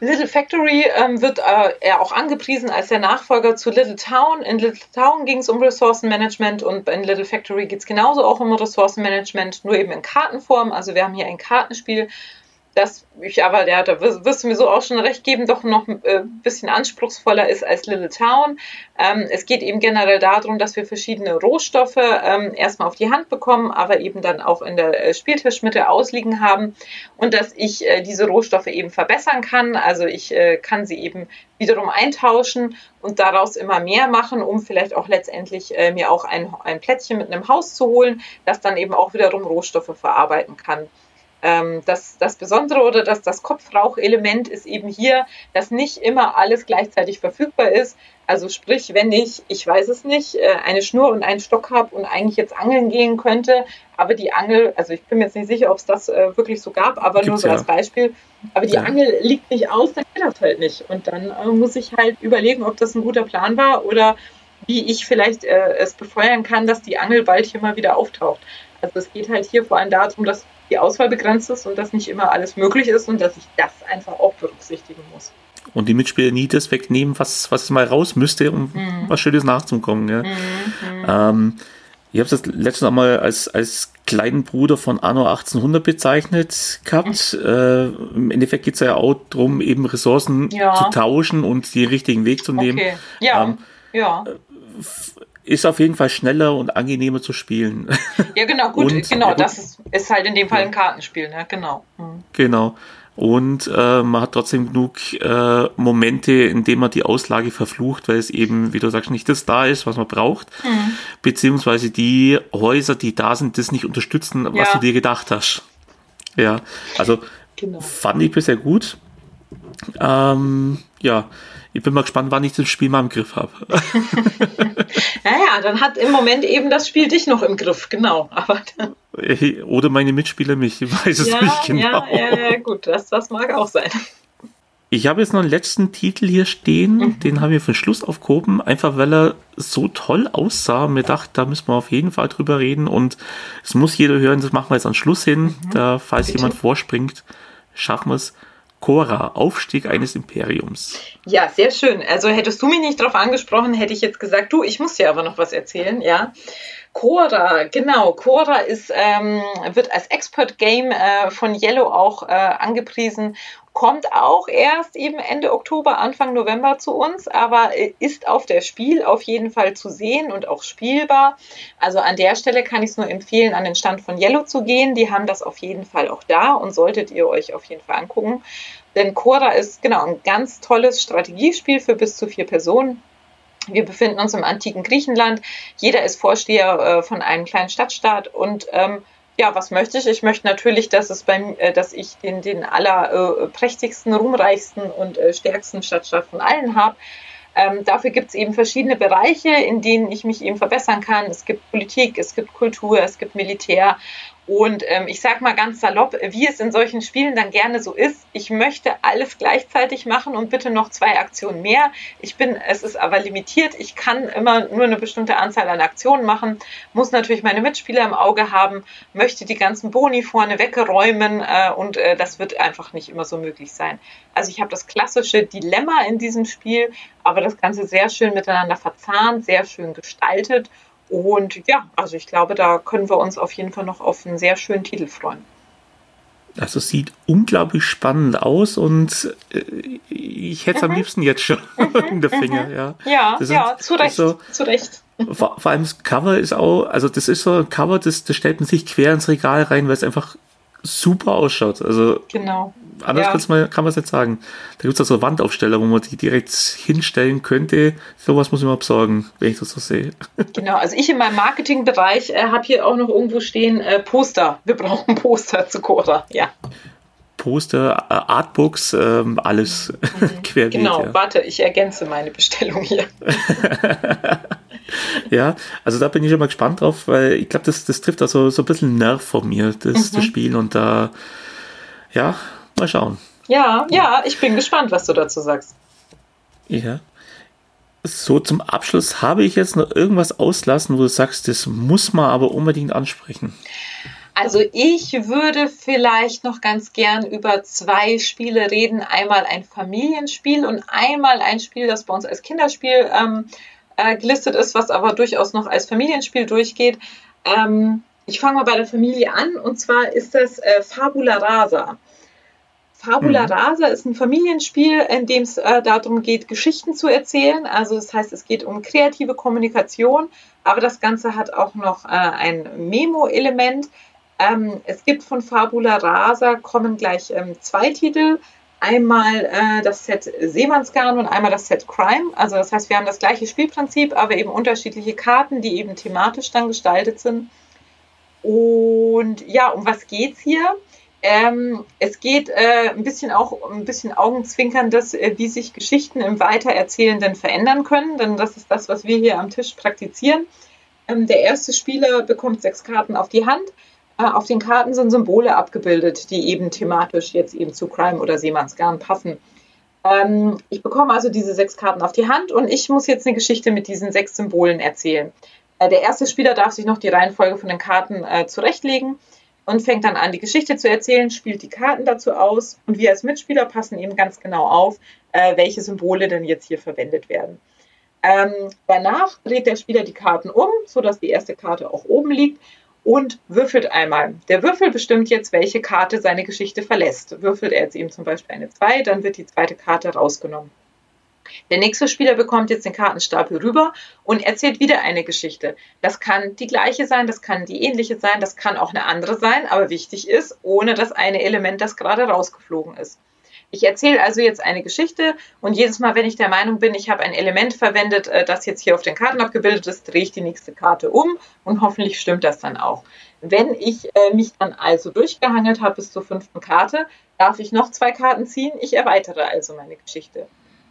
Little Factory ähm, wird äh, eher auch angepriesen als der Nachfolger zu Little Town. In Little Town ging es um Ressourcenmanagement und in Little Factory geht es genauso auch um Ressourcenmanagement, nur eben in Kartenform. Also wir haben hier ein Kartenspiel, das ich aber, ja, da wirst wirst du mir so auch schon recht geben, doch noch ein äh, bisschen anspruchsvoller ist als Little Town. Ähm, es geht eben generell darum, dass wir verschiedene Rohstoffe ähm, erstmal auf die Hand bekommen, aber eben dann auch in der äh, Spieltischmitte ausliegen haben und dass ich äh, diese Rohstoffe eben verbessern kann. Also ich äh, kann sie eben wiederum eintauschen und daraus immer mehr machen, um vielleicht auch letztendlich äh, mir auch ein, ein Plättchen mit einem Haus zu holen, das dann eben auch wiederum Rohstoffe verarbeiten kann. Ähm, das, das Besondere oder das, das Kopfrauchelement ist eben hier, dass nicht immer alles gleichzeitig verfügbar ist. Also sprich, wenn ich, ich weiß es nicht, äh, eine Schnur und einen Stock habe und eigentlich jetzt angeln gehen könnte, aber die Angel, also ich bin mir jetzt nicht sicher, ob es das äh, wirklich so gab, aber nur Gibt's so ja. als Beispiel, aber die Ja. Angel liegt nicht aus, dann geht das halt nicht. Und dann äh, muss ich halt überlegen, ob das ein guter Plan war oder wie ich vielleicht äh, es befeuern kann, dass die Angel bald hier mal wieder auftaucht. Also es geht halt hier vor allem darum, dass die Auswahl begrenzt ist und dass nicht immer alles möglich ist und dass ich das einfach auch berücksichtigen muss. Und die Mitspieler nie das wegnehmen, was, was mal raus müsste, um Mhm. was Schönes nachzukommen. Ja. Ähm, ich habe das letztes Mal als, als kleinen Bruder von Anno 1800 bezeichnet gehabt. Äh, Im Endeffekt geht es ja auch darum, eben Ressourcen Ja. zu tauschen und den richtigen Weg zu nehmen. Okay. Ja, Ähm, ja. Ist auf jeden Fall schneller und angenehmer zu spielen. Ja, genau, gut, und- genau, das ist, ist halt in dem Fall ein Kartenspiel, ne? Genau. Mhm. genau. Und äh, man hat trotzdem genug äh, Momente, in denen man die Auslage verflucht, weil es eben, wie du sagst, nicht das da ist, was man braucht. Mhm. Beziehungsweise die Häuser, die da sind, das nicht unterstützen, was Ja. du dir gedacht hast. Ja, also Genau. fand ich bisher gut. Ähm, ja, ich bin mal gespannt, wann ich das Spiel mal im Griff habe. Naja, dann hat im Moment eben das Spiel dich noch im Griff, genau. Aber Oder meine Mitspieler mich, ich weiß es ja, nicht genau. ja, ja, ja, gut, das, das mag auch sein. Ich habe jetzt noch einen letzten Titel hier stehen, Mhm. den haben wir für den Schluss aufgehoben, einfach weil er so toll aussah. Mir dachte, da müssen wir auf jeden Fall drüber reden und es muss jeder hören, das machen wir jetzt am Schluss hin. Da, falls Mhm. Bitte. jemand vorspringt, schaffen wir es. Cora, Aufstieg eines Imperiums. Ja, sehr schön. Also hättest du mich nicht darauf angesprochen, hätte ich jetzt gesagt, du, ich muss dir aber noch was erzählen, ja. Cora, genau. Cora ist, ähm, wird als Expert Game äh, von Yellow auch äh, angepriesen, kommt auch erst eben Ende Oktober, Anfang November zu uns, aber äh, ist auf der Spiel auf jeden Fall zu sehen und auch spielbar. Also an der Stelle kann ich es nur empfehlen, an den Stand von Yellow zu gehen. Die haben das auf jeden Fall auch da und solltet ihr euch auf jeden Fall angucken. Denn Cora ist genau ein ganz tolles Strategiespiel für bis zu vier Personen. Wir befinden uns im antiken Griechenland. Jeder ist Vorsteher äh, von einem kleinen Stadtstaat und ähm, ja, was möchte ich? Ich möchte natürlich, dass es beim, äh, dass ich den, den aller äh, ruhmreichsten und äh, stärksten Stadtstaat von allen habe. Ähm, dafür gibt es eben verschiedene Bereiche, in denen ich mich eben verbessern kann. Es gibt Politik, es gibt Kultur, es gibt Militär. Und ähm, ich sage mal ganz salopp, wie es in solchen Spielen dann gerne so ist. Ich möchte alles gleichzeitig machen und bitte noch zwei Aktionen mehr. Ich bin, es ist aber limitiert. Ich kann immer nur eine bestimmte Anzahl an Aktionen machen, muss natürlich meine Mitspieler im Auge haben, möchte die ganzen Boni vorne wegräumen äh, und äh, das wird einfach nicht immer so möglich sein. Also ich habe das klassische Dilemma in diesem Spiel, aber das Ganze sehr schön miteinander verzahnt, sehr schön gestaltet. Und ja, also ich glaube, da können wir uns auf jeden Fall noch auf einen sehr schönen Titel freuen. Also es sieht unglaublich spannend aus und äh, ich hätte es am liebsten jetzt schon in der Finger. Ja, Ja, Das ja, zu Recht, so- zu Recht. Vor, vor allem das Cover ist auch, also das ist so ein Cover, das, das stellt man sich quer ins Regal rein, weil es einfach super ausschaut. Also Genau. anders Ja. mal, kann man es nicht sagen. Da gibt es also Wandaufsteller, wo man die direkt hinstellen könnte. Sowas muss ich mal besorgen, wenn ich das so sehe. Genau, also ich in meinem Marketingbereich äh, habe hier auch noch irgendwo stehen äh, Poster. Wir brauchen Poster zu Cora. Ja. Poster, Artbooks, ähm, alles mhm. querbeet. Genau, ja. warte, ich ergänze meine Bestellung hier. ja, also da bin ich schon mal gespannt drauf, weil ich glaube, das, das trifft also so ein bisschen Nerv von mir, das, mhm. das Spiel und da, ja, mal schauen. Ja, ja, ich bin gespannt, was du dazu sagst. Ja. So, zum Abschluss habe ich jetzt noch irgendwas auslassen, wo du sagst, das muss man aber unbedingt ansprechen. Also ich würde vielleicht noch ganz gern über zwei Spiele reden. Einmal ein Familienspiel und einmal ein Spiel, das bei uns als Kinderspiel ähm, äh, gelistet ist, was aber durchaus noch als Familienspiel durchgeht. Ähm, ich fange mal bei der Familie an und zwar ist das äh, Fabula Rasa. Fabula mhm. Rasa ist ein Familienspiel, in dem es äh, darum geht, Geschichten zu erzählen. Also das heißt, es geht um kreative Kommunikation, aber das Ganze hat auch noch äh, ein Memo-Element. Ähm, es gibt von Fabula Rasa kommen gleich ähm, zwei Titel. Einmal äh, das Set Seemannsgarn und einmal das Set Crime. Also das heißt, wir haben das gleiche Spielprinzip, aber eben unterschiedliche Karten, die eben thematisch dann gestaltet sind. Und ja, um was geht's hier? Ähm, es geht äh, ein bisschen auch ein bisschen Augenzwinkerndes, äh, wie sich Geschichten im Weitererzählenden verändern können, denn das ist das, was wir hier am Tisch praktizieren. Ähm, der erste Spieler bekommt sechs Karten auf die Hand. Äh, auf den Karten sind Symbole abgebildet, die eben thematisch jetzt eben zu Crime oder Seemannsgarn passen. Ähm, ich bekomme also diese sechs Karten auf die Hand und ich muss jetzt eine Geschichte mit diesen sechs Symbolen erzählen. Äh, der erste Spieler darf sich noch die Reihenfolge von den Karten äh, zurechtlegen und fängt dann an, die Geschichte zu erzählen, spielt die Karten dazu aus und wir als Mitspieler passen eben ganz genau auf, äh, welche Symbole denn jetzt hier verwendet werden. Ähm, danach dreht der Spieler die Karten um, sodass die erste Karte auch oben liegt und würfelt einmal. Der Würfel bestimmt jetzt, welche Karte seine Geschichte verlässt. Würfelt er jetzt eben zum Beispiel eine 2, dann wird die zweite Karte rausgenommen. Der nächste Spieler bekommt jetzt den Kartenstapel rüber und erzählt wieder eine Geschichte. Das kann die gleiche sein, das kann die ähnliche sein, das kann auch eine andere sein, aber wichtig ist, ohne das eine Element, das gerade rausgeflogen ist. Ich erzähle also jetzt eine Geschichte und jedes Mal, wenn ich der Meinung bin, ich habe ein Element verwendet, äh, das jetzt hier auf den Karten abgebildet ist, drehe ich die nächste Karte um und hoffentlich stimmt das dann auch. Wenn ich äh, mich dann also durchgehangelt habe bis zur fünften Karte, darf ich noch zwei Karten ziehen. Ich erweitere also meine Geschichte.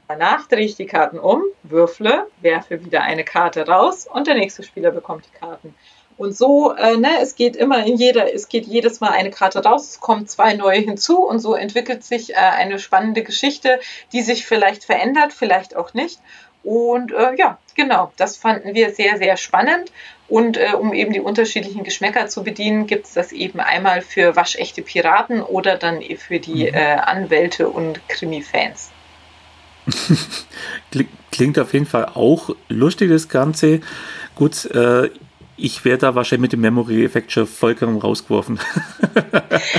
Danach drehe ich die Karten um, würfle, werfe wieder eine Karte raus und der nächste Spieler bekommt die Karten. Und so, äh, ne, es geht immer in jeder, es geht jedes Mal eine Karte raus, es kommen zwei neue hinzu und so entwickelt sich äh, eine spannende Geschichte, die sich vielleicht verändert, vielleicht auch nicht. Und äh, ja, genau, das fanden wir sehr, sehr spannend. Und äh, um eben die unterschiedlichen Geschmäcker zu bedienen, gibt es das eben einmal für waschechte Piraten oder dann für die mhm. äh, Anwälte und Krimi-Fans. Klingt auf jeden Fall auch lustig, das Ganze. Gut, äh, ich werde da wahrscheinlich mit dem Memory-Effekt schon vollkommen rausgeworfen.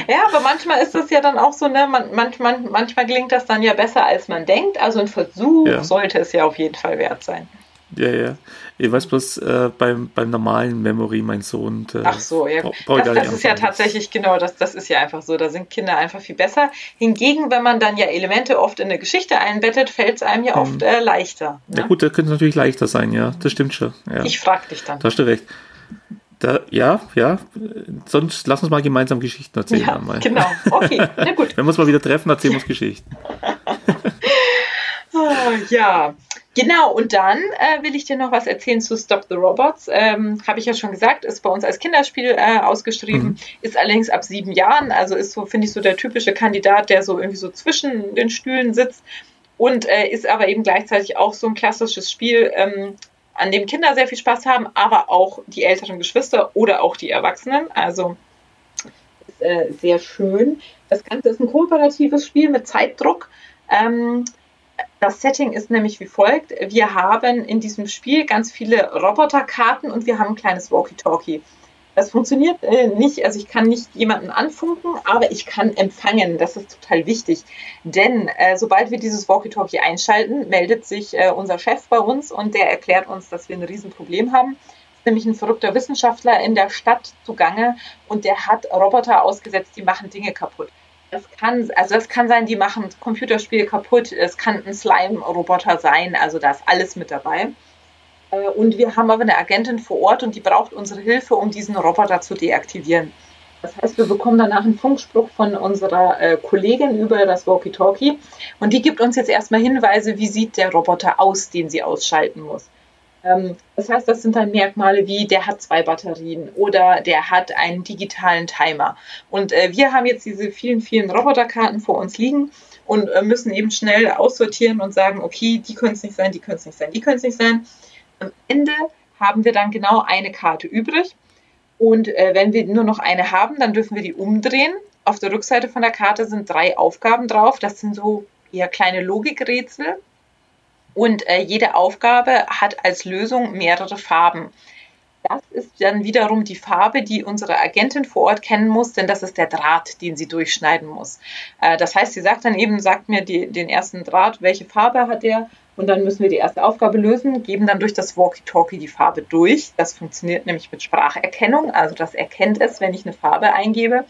ja, aber manchmal ist es ja dann auch so, ne, man, manchmal, manchmal gelingt das dann ja besser, als man denkt. Also ein Versuch ja. sollte es ja auf jeden Fall wert sein. Ja, ja. Ich weiß bloß, äh, beim, beim normalen Memory, mein Sohn. Äh, Ach so, ja. Das, das ist ja tatsächlich, genau, das, das ist ja einfach so. Da sind Kinder einfach viel besser. Hingegen, wenn man dann ja Elemente oft in eine Geschichte einbettet, fällt es einem ja hm. oft äh, leichter. Ne? Ja, gut, da könnte es natürlich leichter sein, ja. Das stimmt schon. Ja. Ich frag dich dann. Da hast du recht. Da, ja, ja. Sonst lass uns mal gemeinsam Geschichten erzählen. Ja, einmal. genau. Okay, na gut. Wenn wir uns mal wieder treffen, erzählen wir uns Geschichten. oh, ja, Genau, und dann äh, will ich dir noch was erzählen zu Stop the Robots. Ähm, Habe ich ja schon gesagt, ist bei uns als Kinderspiel äh, ausgeschrieben, mhm. ist allerdings ab sieben Jahren, also ist so, finde ich, so der typische Kandidat, der so irgendwie so zwischen den Stühlen sitzt und äh, ist aber eben gleichzeitig auch so ein klassisches Spiel, ähm, an dem Kinder sehr viel Spaß haben, aber auch die älteren Geschwister oder auch die Erwachsenen. Also ist äh, sehr schön. Das Ganze ist ein kooperatives Spiel mit Zeitdruck. Ähm, das Setting ist nämlich wie folgt. Wir haben in diesem Spiel ganz viele Roboterkarten und wir haben ein kleines Walkie-Talkie. Das funktioniert äh, nicht, also ich kann nicht jemanden anfunken, aber ich kann empfangen. Das ist total wichtig. Denn äh, sobald wir dieses Walkie-Talkie einschalten, meldet sich äh, unser Chef bei uns und der erklärt uns, dass wir ein Riesenproblem haben. Ist nämlich ein verrückter Wissenschaftler in der Stadt zugange und der hat Roboter ausgesetzt, die machen Dinge kaputt. Das kann, also das kann sein, die machen Computerspiele kaputt. Es kann ein Slime-Roboter sein. Also da ist alles mit dabei. Äh, und wir haben aber eine Agentin vor Ort und die braucht unsere Hilfe, um diesen Roboter zu deaktivieren. Das heißt, wir bekommen danach einen Funkspruch von unserer äh, Kollegin über das Walkie-Talkie und die gibt uns jetzt erstmal Hinweise, wie sieht der Roboter aus, den sie ausschalten muss. Ähm, das heißt, das sind dann Merkmale wie, der hat zwei Batterien oder der hat einen digitalen Timer. Und äh, wir haben jetzt diese vielen, vielen Roboterkarten vor uns liegen und äh, müssen eben schnell aussortieren und sagen, okay, die können es nicht sein, die können es nicht sein, die können es nicht sein. Am Ende haben wir dann genau eine Karte übrig. Und äh, wenn wir nur noch eine haben, dann dürfen wir die umdrehen. Auf der Rückseite von der Karte sind drei Aufgaben drauf. Das sind so eher kleine Logikrätsel. Und äh, jede Aufgabe hat als Lösung mehrere Farben. Das ist dann wiederum die Farbe, die unsere Agentin vor Ort kennen muss, denn das ist der Draht, den sie durchschneiden muss. Äh, das heißt, sie sagt dann eben, sagt mir die, den ersten Draht, welche Farbe hat der? Und dann müssen wir die erste Aufgabe lösen, geben dann durch das Walkie-Talkie die Farbe durch. Das funktioniert nämlich mit Spracherkennung, also das erkennt es, wenn ich eine Farbe eingebe.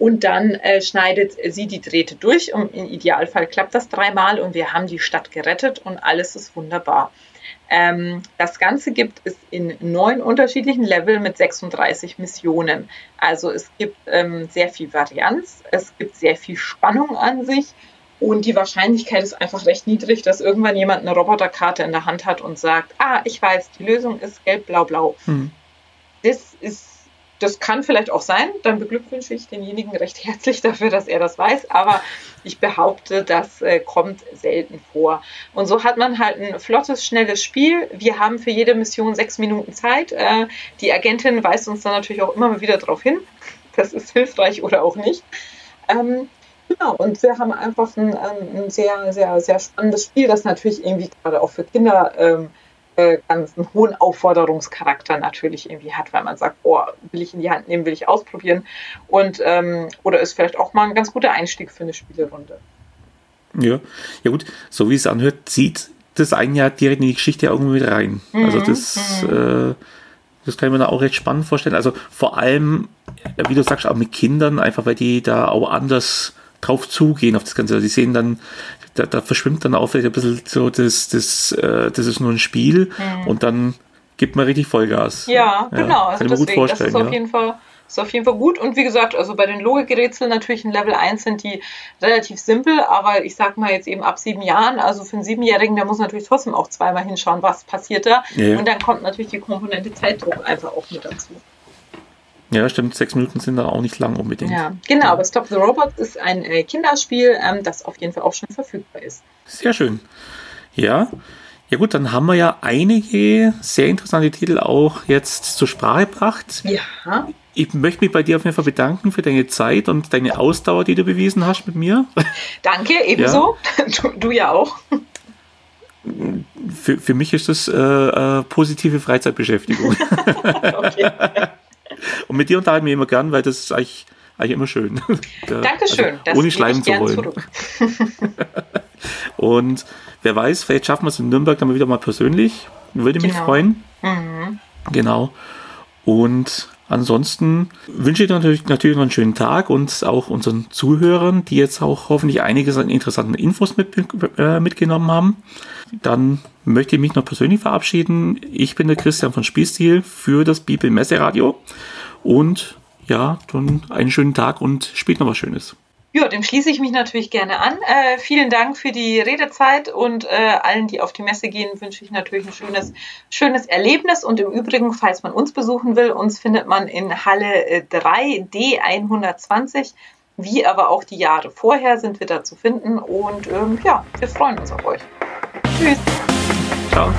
Und dann äh, schneidet sie die Drähte durch. Und Im Idealfall klappt das dreimal und wir haben die Stadt gerettet und alles ist wunderbar. Ähm, das Ganze gibt es in neun unterschiedlichen Level mit 36 Missionen. Also es gibt ähm, sehr viel Varianz, es gibt sehr viel Spannung an sich und die Wahrscheinlichkeit ist einfach recht niedrig, dass irgendwann jemand eine Roboterkarte in der Hand hat und sagt, ah, ich weiß, die Lösung ist gelb, blau, blau. Hm. Das ist das kann vielleicht auch sein, dann beglückwünsche ich denjenigen recht herzlich dafür, dass er das weiß, aber ich behaupte, das äh, kommt selten vor. Und so hat man halt ein flottes, schnelles Spiel. Wir haben für jede Mission sechs Minuten Zeit. Äh, die Agentin weist uns dann natürlich auch immer wieder darauf hin. Das ist hilfreich oder auch nicht. Ähm, Genau, und wir haben einfach ein, ein, sehr, sehr, sehr spannendes Spiel, das natürlich irgendwie gerade auch für Kinder ähm, äh, ganz einen hohen Aufforderungscharakter natürlich irgendwie hat, weil man sagt, oh, will ich in die Hand nehmen, will ich ausprobieren. Und ähm, oder ist vielleicht auch mal ein ganz guter Einstieg für eine Spielerunde. Ja, ja gut, so wie es anhört, zieht das ein Jahr direkt in die Geschichte irgendwo mit rein. Mhm. Also das, mhm. äh, das kann ich mir da auch recht spannend vorstellen. Also vor allem, wie du sagst, auch mit Kindern, einfach weil die da auch anders drauf zugehen auf das Ganze. Also die sehen dann da, da verschwimmt dann auch vielleicht ein bisschen so, das, das, äh, das ist nur ein Spiel mhm. und dann gibt man richtig Vollgas. Ja, genau. also deswegen, das ist auf ja. jeden Fall ist auf jeden Fall gut. Und wie gesagt, also bei den Logikrätseln natürlich in Level 1 sind die relativ simpel, aber ich sag mal jetzt eben ab sieben Jahren, also für einen Siebenjährigen, der muss natürlich trotzdem auch zweimal hinschauen, was passiert da. Ja. Und dann kommt natürlich die Komponente Zeitdruck einfach auch mit dazu. Ja, stimmt. Sechs Minuten sind da auch nicht lang unbedingt. Ja, genau. Aber Stop the Robots ist ein äh, Kinderspiel, ähm, das auf jeden Fall auch schon verfügbar ist. Sehr schön. Ja. Ja gut, dann haben wir ja einige sehr interessante Titel auch jetzt zur Sprache gebracht. Ja. Ich möchte mich bei dir auf jeden Fall bedanken für deine Zeit und deine Ausdauer, die du bewiesen hast mit mir. Danke, ebenso. Ja. Du, du, ja auch. Für, für mich ist das äh, äh, positive Freizeitbeschäftigung. okay. Und mit dir unterhalten wir immer gern, weil das ist eigentlich, eigentlich immer schön. Dankeschön. Also, ohne schleimen zu wollen. Und wer weiß, vielleicht schaffen wir es in Nürnberg dann mal wieder mal persönlich. Würde mich genau. freuen. Mhm. Genau. Und ansonsten wünsche ich natürlich, natürlich noch einen schönen Tag und auch unseren Zuhörern, die jetzt auch hoffentlich einiges an interessanten Infos mit, äh, mitgenommen haben. Dann möchte ich mich noch persönlich verabschieden. Ich bin der Christian von Spielstil für das Bibel Messeradio und ja, dann einen schönen Tag und spielt noch was Schönes. Ja, dem schließe ich mich natürlich gerne an. Äh, vielen Dank für die Redezeit und äh, allen, die auf die Messe gehen, wünsche ich natürlich ein schönes, schönes Erlebnis. Und im Übrigen, falls man uns besuchen will, uns findet man in Halle 3D120. Äh, Wie aber auch die Jahre vorher sind wir da zu finden. Und ähm, ja, wir freuen uns auf euch. Tschüss. Ciao.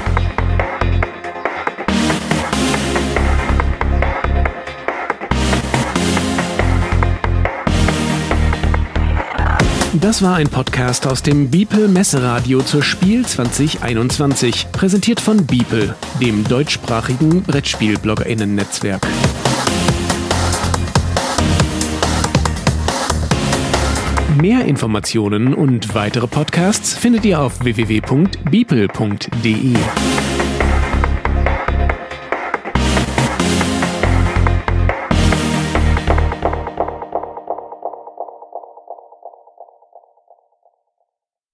Das war ein Podcast aus dem Biepel Messeradio zur Spiel 2021, präsentiert von Biepel, dem deutschsprachigen Brettspiel-BloggerInnen-Netzwerk. Mehr Informationen und weitere Podcasts findet ihr auf www.beeple.de.